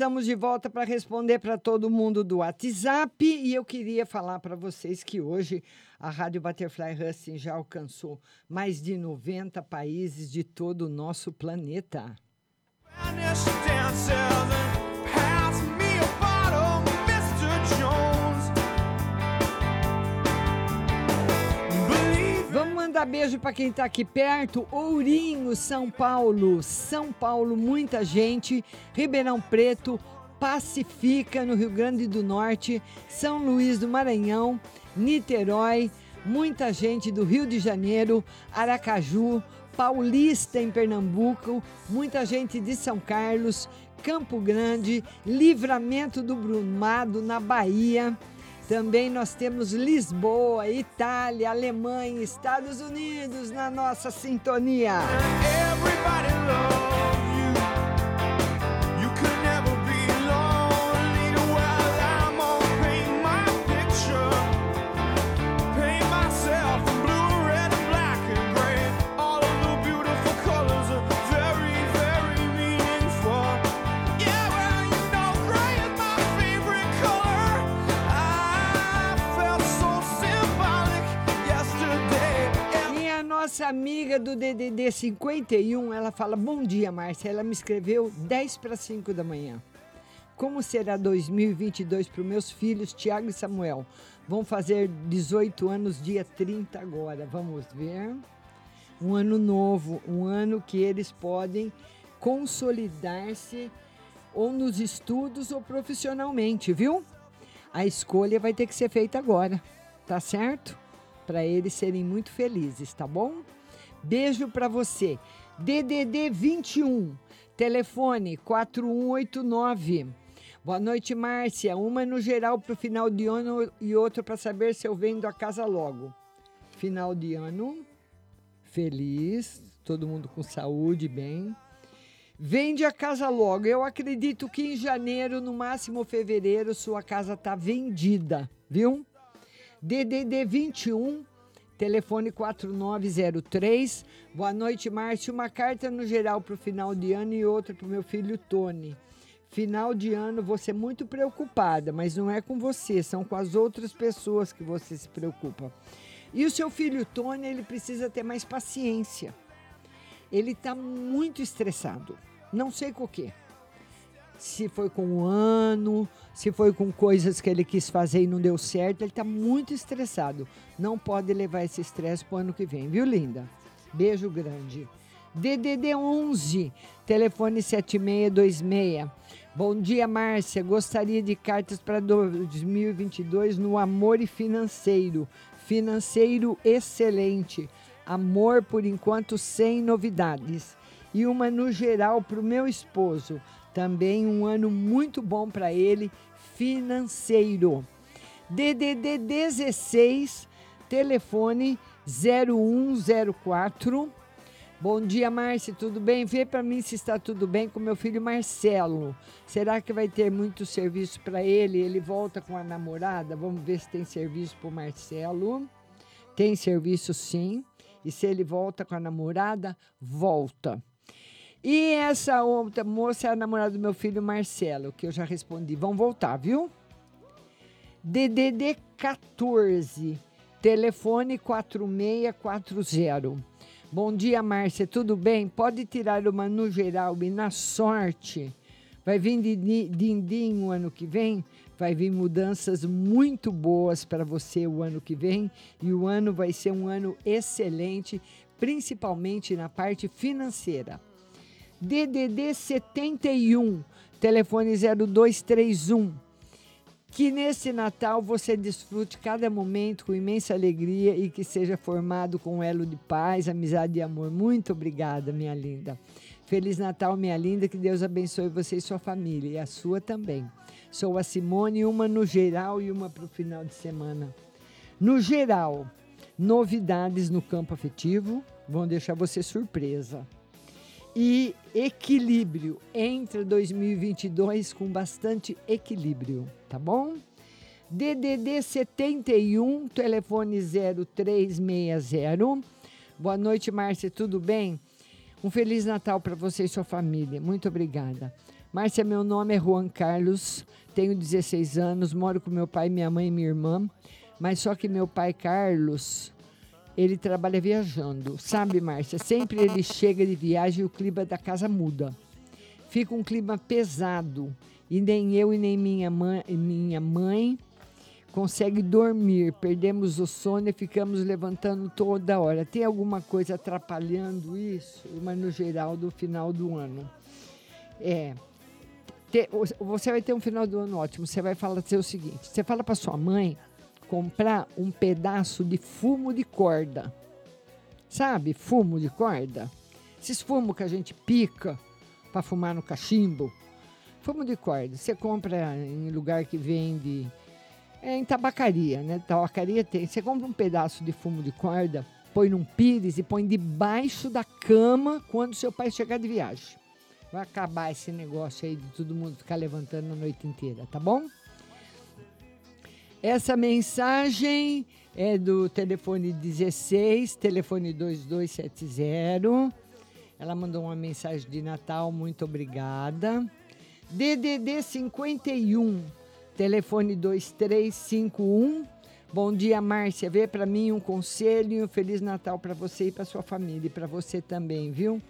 Estamos de volta para responder para todo mundo do WhatsApp e eu queria falar para vocês que hoje a Rádio Butterfly Husting já alcançou mais de 90 países de todo o nosso planeta. Mandar beijo para quem está aqui perto. Ourinho, São Paulo. São Paulo, muita gente. Ribeirão Preto, Pacifica, no Rio Grande do Norte. São Luís do Maranhão, Niterói. Muita gente do Rio de Janeiro, Aracaju, Paulista em Pernambuco. Muita gente de São Carlos, Campo Grande, Livramento do Brumado, na Bahia. Também nós temos Lisboa, Itália, Alemanha, Estados Unidos na nossa sintonia.
Everybody love
nossa amiga do DDD 51, ela fala: Bom dia, Márcia. Ela me escreveu 10 para 5 da manhã. Como será 2022 para os meus filhos, Tiago e Samuel? Vão fazer 18 anos, dia 30 agora. Vamos ver. Um ano novo, um ano que eles podem consolidar-se ou nos estudos ou profissionalmente, viu? A escolha vai ter que ser feita agora, tá certo? Para eles serem muito felizes, tá bom? Beijo para você. DDD 21, telefone 4189. Boa noite, Márcia. Uma no geral para o final de ano e outra para saber se eu vendo a casa logo. Final de ano, feliz, todo mundo com saúde, bem. Vende a casa logo. Eu acredito que em janeiro, no máximo fevereiro, sua casa está vendida, viu? DDD 21, telefone 4903. Boa noite, Márcio. Uma carta no geral para o final de ano e outra para o meu filho Tony. Final de ano, você é muito preocupada, mas não é com você, são com as outras pessoas que você se preocupa. E o seu filho Tony, ele precisa ter mais paciência. Ele está muito estressado. Não sei com o quê. Se foi com o ano, se foi com coisas que ele quis fazer e não deu certo, ele está muito estressado. Não pode levar esse estresse para o ano que vem, viu, linda? Beijo grande. DDD 11, telefone 7626. Bom dia, Márcia. Gostaria de cartas para 2022 no amor e financeiro. Financeiro excelente. Amor, por enquanto, sem novidades. E uma no geral para o meu esposo. Também um ano muito bom para ele, financeiro. DDD 16, telefone 0104. Bom dia, Márcia, tudo bem? Vê para mim se está tudo bem com meu filho Marcelo. Será que vai ter muito serviço para ele? Ele volta com a namorada? Vamos ver se tem serviço para o Marcelo. Tem serviço sim. E se ele volta com a namorada, volta. E essa outra moça é a namorada do meu filho Marcelo, que eu já respondi. Vão voltar, viu? DDD 14, telefone 4640. Bom dia, Márcia, tudo bem? Pode tirar uma no geral e na sorte. Vai vir de din-din o ano que vem? Vai vir mudanças muito boas para você o ano que vem e o ano vai ser um ano excelente, principalmente na parte financeira. DDD 71, telefone 0231. Que nesse Natal você desfrute cada momento com imensa alegria e que seja formado com um elo de paz, amizade e amor. Muito obrigada, minha linda. Feliz Natal, minha linda. Que Deus abençoe você e sua família, e a sua também. Sou a Simone, uma no geral e uma para o final de semana. No geral, novidades no campo afetivo vão deixar você surpresa. E equilíbrio. Entra 2022 com bastante equilíbrio, tá bom? DDD 71, telefone 0360. Boa noite, Márcia, tudo bem? Um Feliz Natal para você e sua família. Muito obrigada. Márcia, meu nome é Juan Carlos, tenho 16 anos, moro com meu pai, minha mãe e minha irmã, mas só que meu pai Carlos, ele trabalha viajando. Sabe, Márcia, sempre ele chega de viagem e o clima da casa muda. Fica um clima pesado e nem eu e nem minha mãe, minha mãe consegue dormir. Perdemos o sono e ficamos levantando toda hora. Tem alguma coisa atrapalhando isso? Mas no geral do final do ano. É, você vai ter um final do ano ótimo. Você vai falar o seguinte: você fala para sua mãe comprar um pedaço de fumo de corda. Sabe, fumo de corda? Esses fumos que a gente pica para fumar no cachimbo. Fumo de corda. Você compra em lugar que vende. É em tabacaria, né? Tabacaria tem. Você compra um pedaço de fumo de corda, põe num pires e põe debaixo da cama quando seu pai chegar de viagem. Vai acabar esse negócio aí de todo mundo ficar levantando a noite inteira, tá bom? Essa mensagem é do telefone 16, telefone 2270. Ela mandou uma mensagem de Natal, muito obrigada. DDD 51, telefone 2351. Bom dia, Márcia. Vê para mim um conselho e um Feliz Natal para você e para sua família e para você também, viu?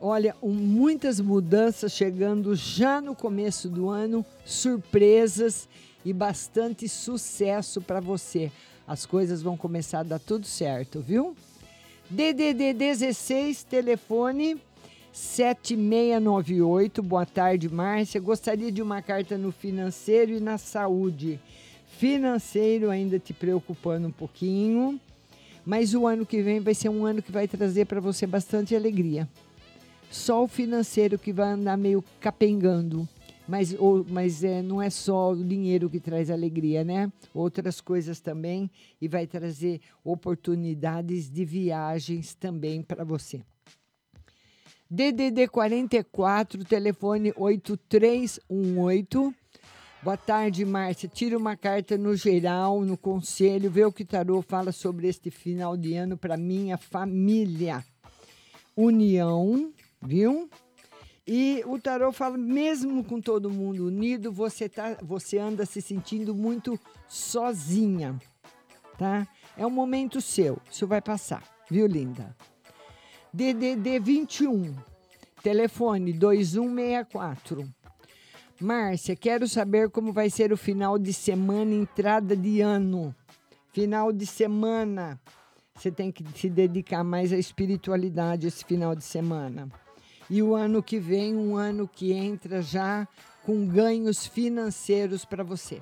Olha, um, muitas mudanças chegando já no começo do ano, surpresas e bastante sucesso para você. As coisas vão começar a dar tudo certo, viu? DDD 16, telefone 7698. Boa tarde, Márcia. Gostaria de uma carta no financeiro e na saúde. Financeiro ainda te preocupando um pouquinho, mas o ano que vem vai ser um ano que vai trazer para você bastante alegria. Só o financeiro que vai andar meio capengando. Mas, ou, mas é, não é só o dinheiro que traz alegria, né? Outras coisas também. E vai trazer oportunidades de viagens também para você. DDD 44, telefone 8318. Boa tarde, Márcia. Tira uma carta no geral, no conselho, vê o que Tarô fala sobre este final de ano para minha família. União, viu? E o tarô fala, mesmo com todo mundo unido, você, tá, você anda se sentindo muito sozinha, tá? É um momento seu, isso vai passar, viu, linda? DDD 21, telefone 2164. Márcia, quero saber como vai ser o final de semana, entrada de ano. Final de semana. Você tem que se dedicar mais à espiritualidade esse final de semana. E o ano que vem, um ano que entra já com ganhos financeiros para você.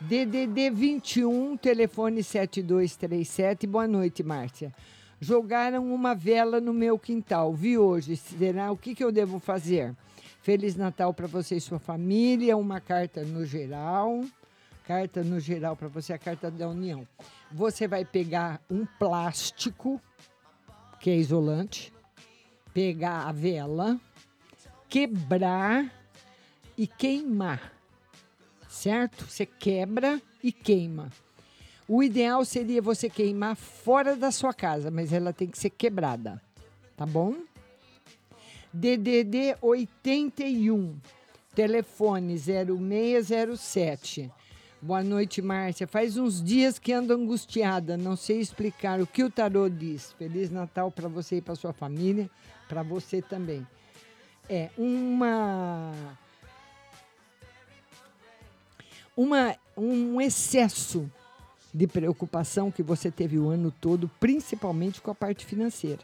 DDD 21, telefone 7237. Boa noite, Márcia. Jogaram uma vela no meu quintal. Vi hoje. Será o que, que eu devo fazer? Feliz Natal para você e sua família. Uma carta no geral. Carta no geral para você, a carta da União. Você vai pegar um plástico, que é isolante, pegar a vela, quebrar e queimar. Certo? Você quebra e queima. O ideal seria você queimar fora da sua casa, mas ela tem que ser quebrada. Tá bom? DDD 81, telefone 0607. Boa noite, Márcia. Faz uns dias que ando angustiada, não sei explicar o que o tarô diz. Feliz Natal para você e para sua família, para você também. É uma uma um excesso de preocupação que você teve o ano todo, principalmente com a parte financeira.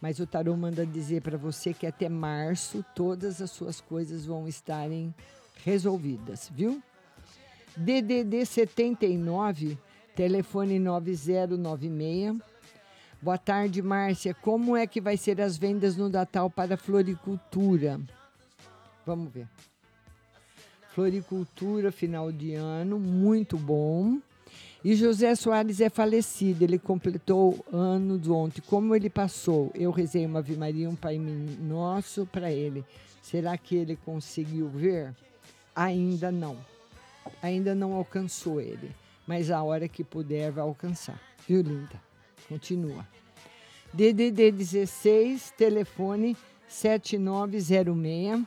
Mas o tarô manda dizer para você que até março todas as suas coisas vão estarem resolvidas, viu? DDD 79, telefone 9096. Boa tarde, Márcia. Como é que vai ser as vendas no Natal para floricultura? Vamos ver. Floricultura, final de ano, muito bom. E José Soares é falecido, ele completou anos ontem. Como ele passou? Eu rezei uma Ave Maria, um Pai Nosso para ele. Será que ele conseguiu ver? Ainda não. Ainda não alcançou ele. Mas a hora que puder vai alcançar. Viu, linda? Continua. DDD 16, telefone 7906.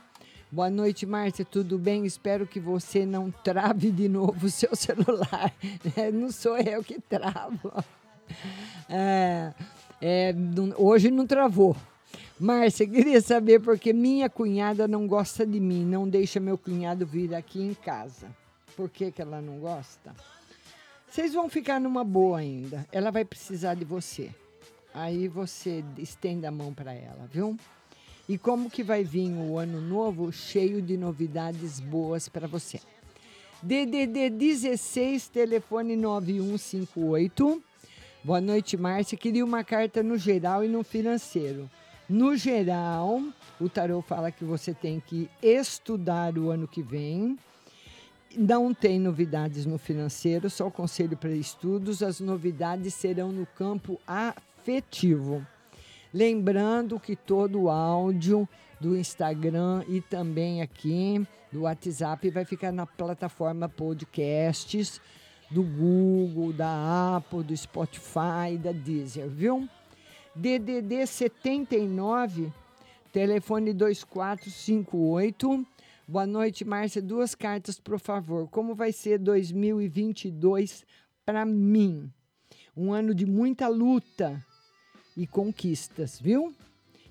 Boa noite, Márcia. Tudo bem? Espero que você não trave de novo o seu celular. É, não sou eu que travo. É, é, hoje não travou. Márcia, queria saber porque minha cunhada não gosta de mim, não deixa meu cunhado vir aqui em casa. Por que, que ela não gosta? Vocês vão ficar numa boa ainda. Ela vai precisar de você. Aí você estenda a mão para ela, viu? E como que vai vir o ano novo cheio de novidades boas para você. DDD 16, telefone 9158. Boa noite, Márcia. Queria uma carta no geral e no financeiro. No geral, o tarô fala que você tem que estudar o ano que vem. Não tem novidades no financeiro, só conselho para estudos. As novidades serão no campo afetivo. Lembrando que todo o áudio do Instagram e também aqui do WhatsApp vai ficar na plataforma podcasts do Google, da Apple, do Spotify, da Deezer, viu? DDD 79, telefone 2458. Boa noite, Márcia. Duas cartas, por favor. Como vai ser 2022 para mim? Um ano de muita luta e conquistas, viu?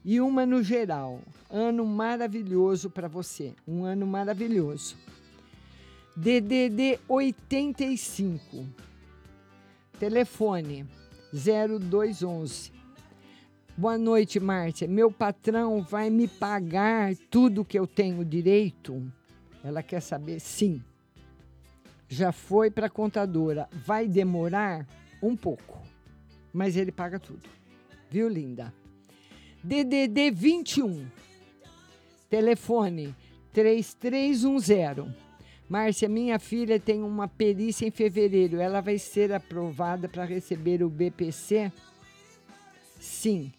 E uma no geral. Ano maravilhoso para você. Um ano maravilhoso. DDD 85. Telefone 0211. Boa noite, Márcia. Meu patrão vai me pagar tudo que eu tenho direito? Ela quer saber? Sim. Já foi para a contadora. Vai demorar um pouco, mas ele paga tudo. Viu, linda? DDD 21. Telefone 3310. Márcia, minha filha tem uma perícia em fevereiro. Ela vai ser aprovada para receber o BPC? Sim.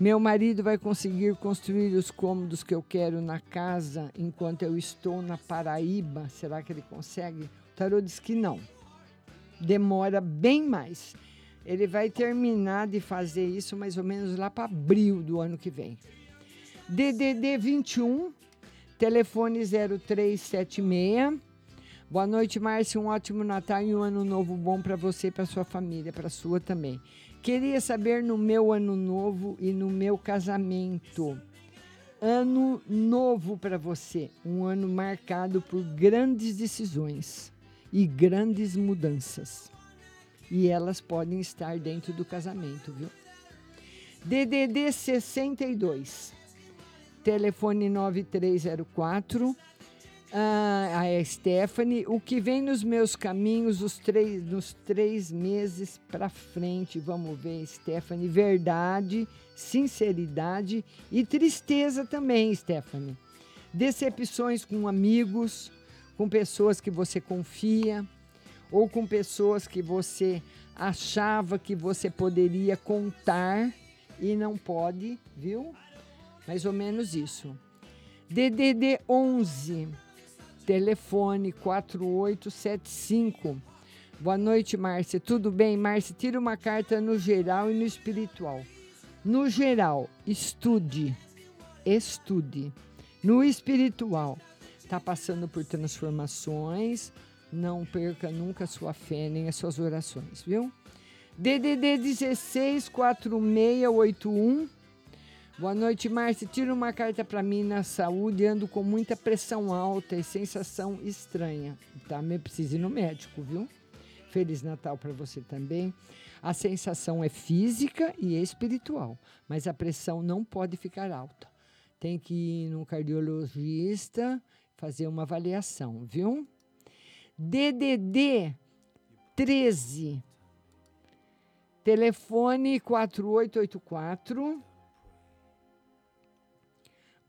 Meu marido vai conseguir construir os cômodos que eu quero na casa enquanto eu estou na Paraíba. Será que ele consegue? O tarô diz que não. Demora bem mais. Ele vai terminar de fazer isso mais ou menos lá para abril do ano que vem. DDD 21, telefone 0376. Boa noite, Márcia. Um ótimo Natal e um ano novo bom para você e para sua família, para sua também. Queria saber no meu ano novo e no meu casamento. Ano novo para você, um ano marcado por grandes decisões e grandes mudanças. E elas podem estar dentro do casamento, viu? DDD 62, telefone 9304. Ah, a Stephanie, o que vem nos meus caminhos os três, nos três meses para frente? Vamos ver, Stephanie. Verdade, sinceridade e tristeza também, Stephanie. Decepções com amigos, com pessoas que você confia ou com pessoas que você achava que você poderia contar e não pode, viu? Mais ou menos isso. DDD 11, telefone 4875. Boa noite, Márcia. Tudo bem? Márcia, tira uma carta no geral e no espiritual. No geral, estude. Estude. No espiritual, está passando por transformações. Não perca nunca sua fé nem as suas orações, viu? DDD 16 4681. Boa noite, Márcia. Tira uma carta para mim na saúde. Ando com muita pressão alta e sensação estranha. Tá? Me precisa ir no médico, viu? Feliz Natal para você também. A sensação é física e espiritual, mas a pressão não pode ficar alta. Tem que ir no cardiologista fazer uma avaliação, viu? DDD 13 Telefone 4884.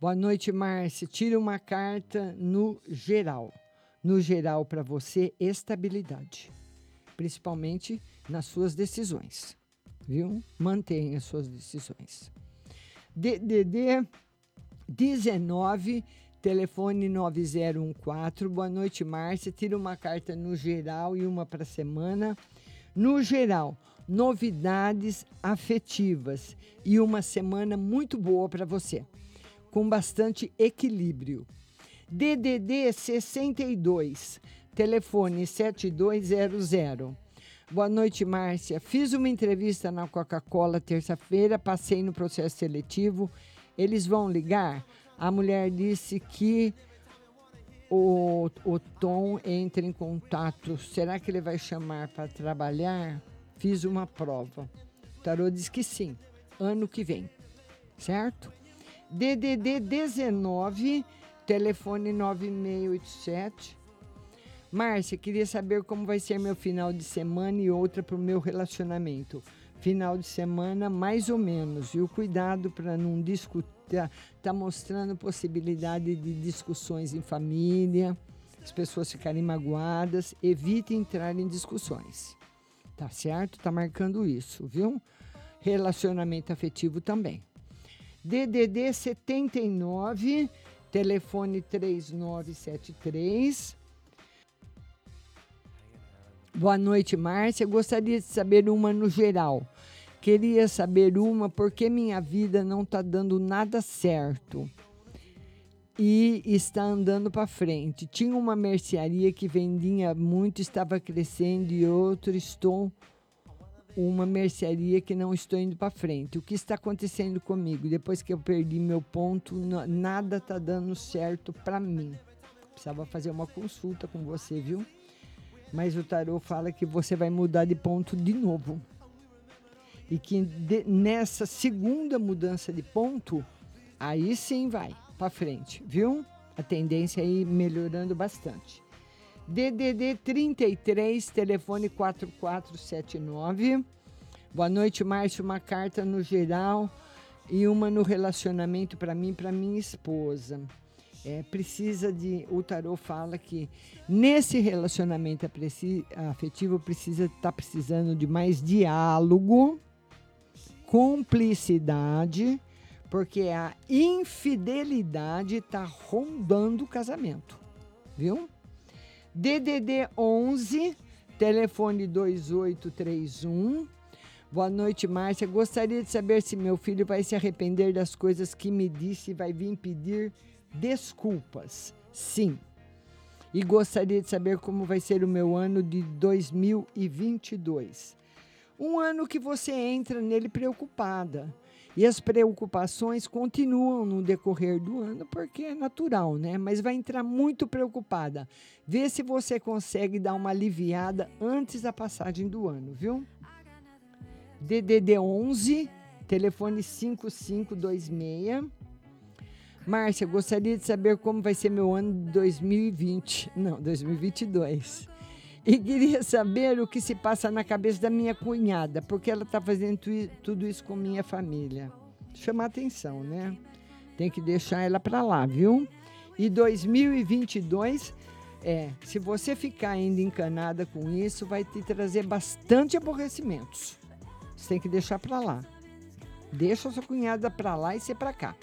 Boa noite, Márcia. Tira uma carta no geral. No geral, para você, estabilidade. Principalmente nas suas decisões. Viu? Mantenha as suas decisões. DDD 19, telefone 9014. Boa noite, Márcia. Tira uma carta no geral e uma para semana. No geral, novidades afetivas e uma semana muito boa para você, com bastante equilíbrio. DDD 62, telefone 7200. Boa noite, Márcia. Fiz uma entrevista na Coca-Cola terça-feira, passei no processo seletivo. Eles vão ligar? A mulher disse que o, o Tom entra em contato. Será que ele vai chamar para trabalhar? Fiz uma prova. O tarô diz que sim, ano que vem. Certo? DDD 19, telefone 9687. Márcia, queria saber como vai ser meu final de semana e outra para o meu relacionamento. Final de semana, mais ou menos. E o cuidado para não discutir. Está mostrando possibilidade de discussões em família, as pessoas ficarem magoadas. Evite entrar em discussões. Tá certo? Tá marcando isso, viu? Relacionamento afetivo também. DDD 79, telefone 3973. Boa noite, Márcia. Gostaria de saber uma no geral. Queria saber uma porque minha vida não está dando nada certo e está andando para frente. Tinha uma mercearia que vendia muito, estava crescendo e outra estou uma mercearia que não estou indo para frente. O que está acontecendo comigo? Depois que eu perdi meu ponto, nada está dando certo para mim. Precisava fazer uma consulta com você, viu? Mas o tarô fala que você vai mudar de ponto de novo. E que de, nessa segunda mudança de ponto, aí sim vai para frente, viu? A tendência aí melhorando bastante. DDD 33, telefone 4479. Boa noite, Márcio. Uma carta no geral e uma no relacionamento para mim e para minha esposa é, precisa de. O tarô fala que nesse relacionamento afetivo precisa estar tá precisando de mais diálogo, cumplicidade, porque a infidelidade está rondando o casamento, viu? DDD 11, telefone 2831. Boa noite, Márcia. Gostaria de saber se meu filho vai se arrepender das coisas que me disse e vai vir pedir desculpas. Sim. E gostaria de saber como vai ser o meu ano de 2022. Um ano que você entra nele preocupada. E as preocupações continuam no decorrer do ano, porque é natural, né? Mas vai entrar muito preocupada. Vê se você consegue dar uma aliviada antes da passagem do ano, viu? DDD 11, telefone 5526. Márcia, gostaria de saber como vai ser meu ano de 2020. Não, 2022. E queria saber o que se passa na cabeça da minha cunhada, porque ela está fazendo tu- tudo isso com minha família. Chamar atenção, né? Tem que deixar ela para lá, viu? E 2022, é, se você ficar ainda encanada com isso, vai te trazer bastante aborrecimentos. Você tem que deixar para lá. Deixa a sua cunhada para lá e você para cá.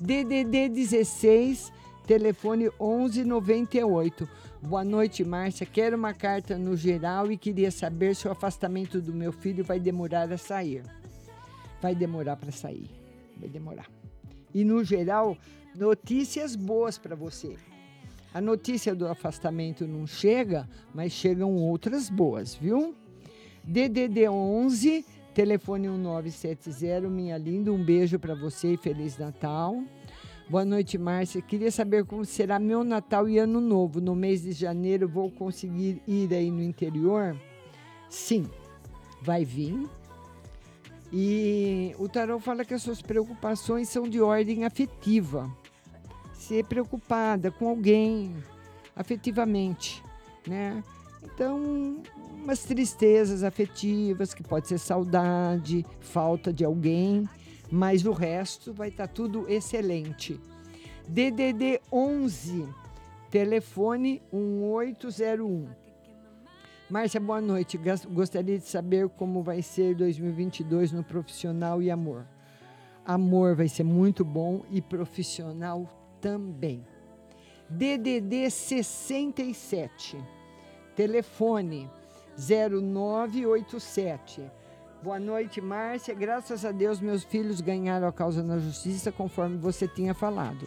DDD 16, telefone 1198. Boa noite, Márcia. Quero uma carta no geral e queria saber se o afastamento do meu filho vai demorar a sair. Vai demorar para sair. Vai demorar. E no geral, notícias boas para você. A notícia do afastamento não chega, mas chegam outras boas, viu? DDD 11, telefone 1970, minha linda, um beijo para você e feliz Natal. Boa noite, Márcia. Queria saber como será meu Natal e Ano Novo. No mês de janeiro vou conseguir ir aí no interior? Sim, vai vir. E o tarot fala que as suas preocupações são de ordem afetiva. Ser preocupada com alguém afetivamente, né? Então, umas tristezas afetivas, que pode ser saudade, falta de alguém, mas o resto vai estar tudo excelente. DDD 11, telefone 1801. Márcia, boa noite. Gostaria de saber como vai ser 2022 no profissional e amor. Amor vai ser muito bom e profissional também. DDD 67, telefone 0987. Boa noite, Márcia. Graças a Deus, meus filhos ganharam a causa na justiça, conforme você tinha falado.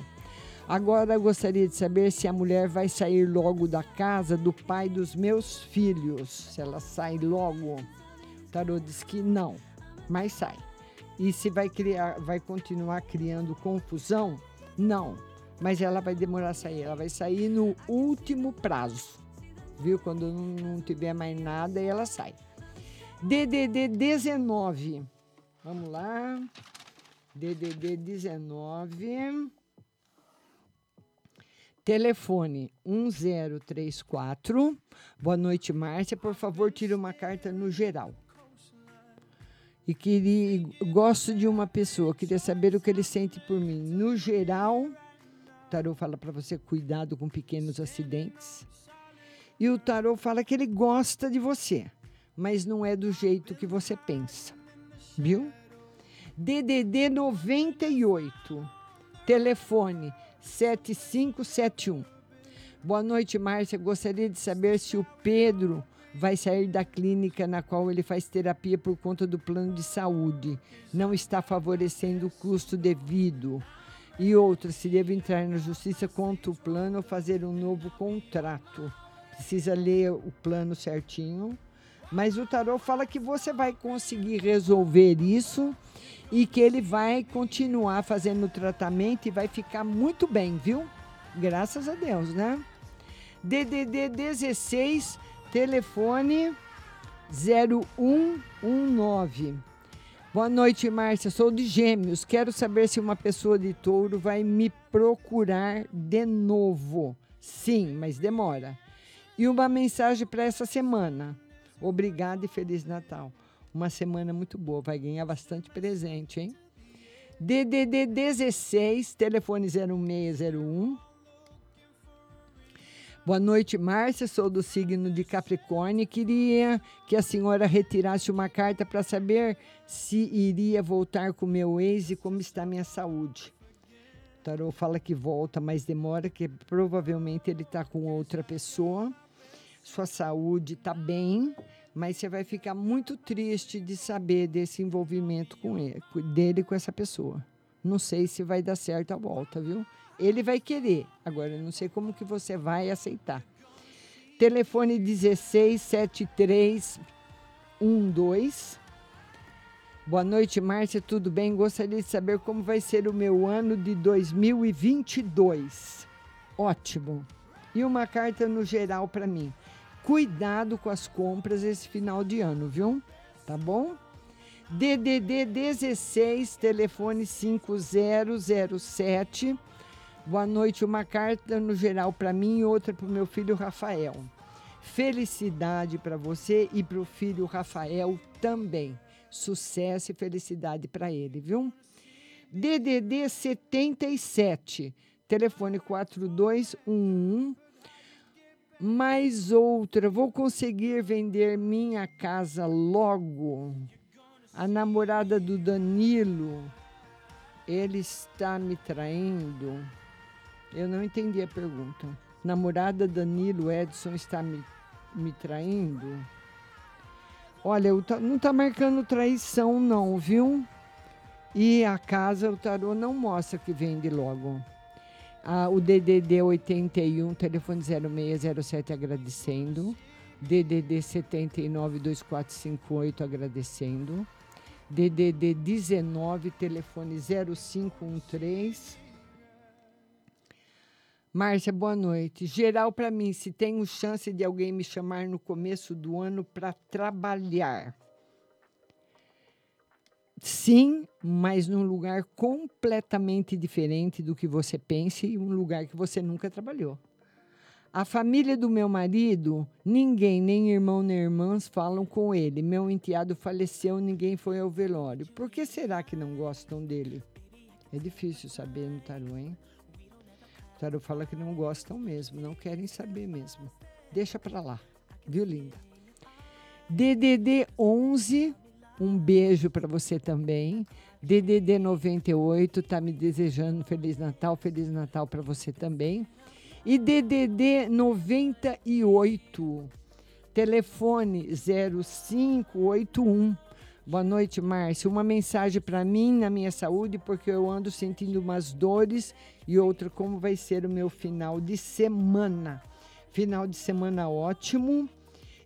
Agora eu gostaria de saber se a mulher vai sair logo da casa do pai dos meus filhos. Se ela sai logo. O tarô diz que não, mas sai. E se vai criar, vai continuar criando confusão? Não. Mas ela vai demorar a sair. Ela vai sair no último prazo. Viu? Quando não, não tiver mais nada, ela sai. DDD 19. Vamos lá. DDD 19. Telefone 1034. Boa noite, Márcia. Por favor, tire uma carta no geral. E queria, gosto de uma pessoa, queria saber o que ele sente por mim. No geral, o tarô fala para você cuidado com pequenos acidentes. E o tarô fala que ele gosta de você, mas não é do jeito que você pensa. Viu? DDD 98. Telefone 7571. Boa noite, Márcia. Gostaria de saber se o Pedro vai sair da clínica na qual ele faz terapia por conta do plano de saúde. Não está favorecendo o custo devido. E outra, se deve entrar na justiça contra o plano ou fazer um novo contrato. Precisa ler o plano certinho. Mas o tarô fala que você vai conseguir resolver isso e que ele vai continuar fazendo o tratamento e vai ficar muito bem, viu? Graças a Deus, né? DDD 16, telefone 0119. Boa noite, Márcia. Sou de Gêmeos. Quero saber se uma pessoa de touro vai me procurar de novo. Sim, mas demora. E uma mensagem para essa semana. Obrigada e Feliz Natal. Uma semana muito boa. Vai ganhar bastante presente, hein? DDD 16, telefone 0601. Boa noite, Márcia. Sou do signo de Capricórnio e queria que a senhora retirasse uma carta para saber se iria voltar com meu ex e como está minha saúde. O tarô fala que volta, mas demora, que provavelmente ele está com outra pessoa. Sua saúde está bem, mas você vai ficar muito triste de saber desse envolvimento com ele, dele com essa pessoa. Não sei se vai dar certo a volta, viu? Ele vai querer. Agora, não sei como que você vai aceitar. Telefone 167312. Boa noite, Márcia. Tudo bem? Gostaria de saber como vai ser o meu ano de 2022. Ótimo. E uma carta no geral para mim. Cuidado com as compras esse final de ano, viu? Tá bom? DDD 16, telefone 5007. Boa noite, uma carta no geral para mim e outra para o meu filho Rafael. Felicidade para você e para o filho Rafael também. Sucesso e felicidade para ele, viu? DDD 77, telefone 4211. Mais outra, vou conseguir vender minha casa logo. A namorada do Danilo, ele está me traindo. Eu não entendi a pergunta. Namorada Danilo Edson está me, me traindo? Olha, tá- não está marcando traição, não, viu? E a casa, o tarô não mostra que vende logo. Ah, o DDD 81, telefone 0607 agradecendo. DDD 79 2458 agradecendo. DDD 19, telefone 0513. Márcia, boa noite. Geral para mim, se tenho chance de alguém me chamar no começo do ano para trabalhar. Sim, mas num lugar completamente diferente do que você pense e um lugar que você nunca trabalhou. A família do meu marido, ninguém, nem irmão nem irmãs, falam com ele. Meu enteado faleceu, ninguém foi ao velório. Por que será que não gostam dele? É difícil saber no tarô, hein? O tarô fala que não gostam mesmo, não querem saber mesmo. Deixa pra lá, viu, linda? DDD 11, um beijo para você também. DDD 98 tá me desejando feliz Natal, feliz Natal para você também. E DDD 98, telefone 0581. Boa noite, Márcia. Uma mensagem para mim na minha saúde, porque eu ando sentindo umas dores e outra como vai ser o meu final de semana. Final de semana ótimo.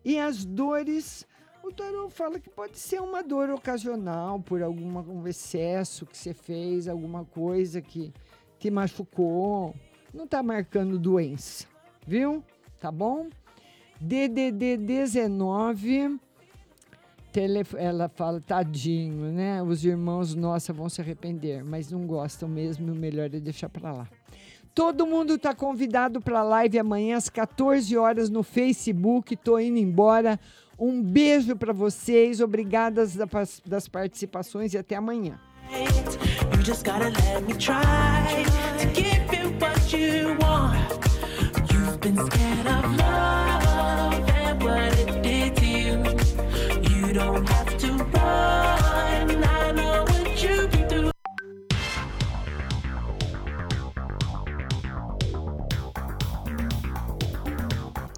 E as dores, o tarô fala que pode ser uma dor ocasional por algum um excesso que você fez, alguma coisa que te machucou. Não está marcando doença, viu? Tá bom? DDD 19, telef- ela fala, tadinho, né? Os irmãos, nossa, vão se arrepender, mas não gostam mesmo, o melhor é deixar para lá. Todo mundo está convidado para a live amanhã às 14 horas no Facebook. Tô indo embora. Um beijo para vocês. Obrigadas da- das participações e até amanhã.
You just gotta let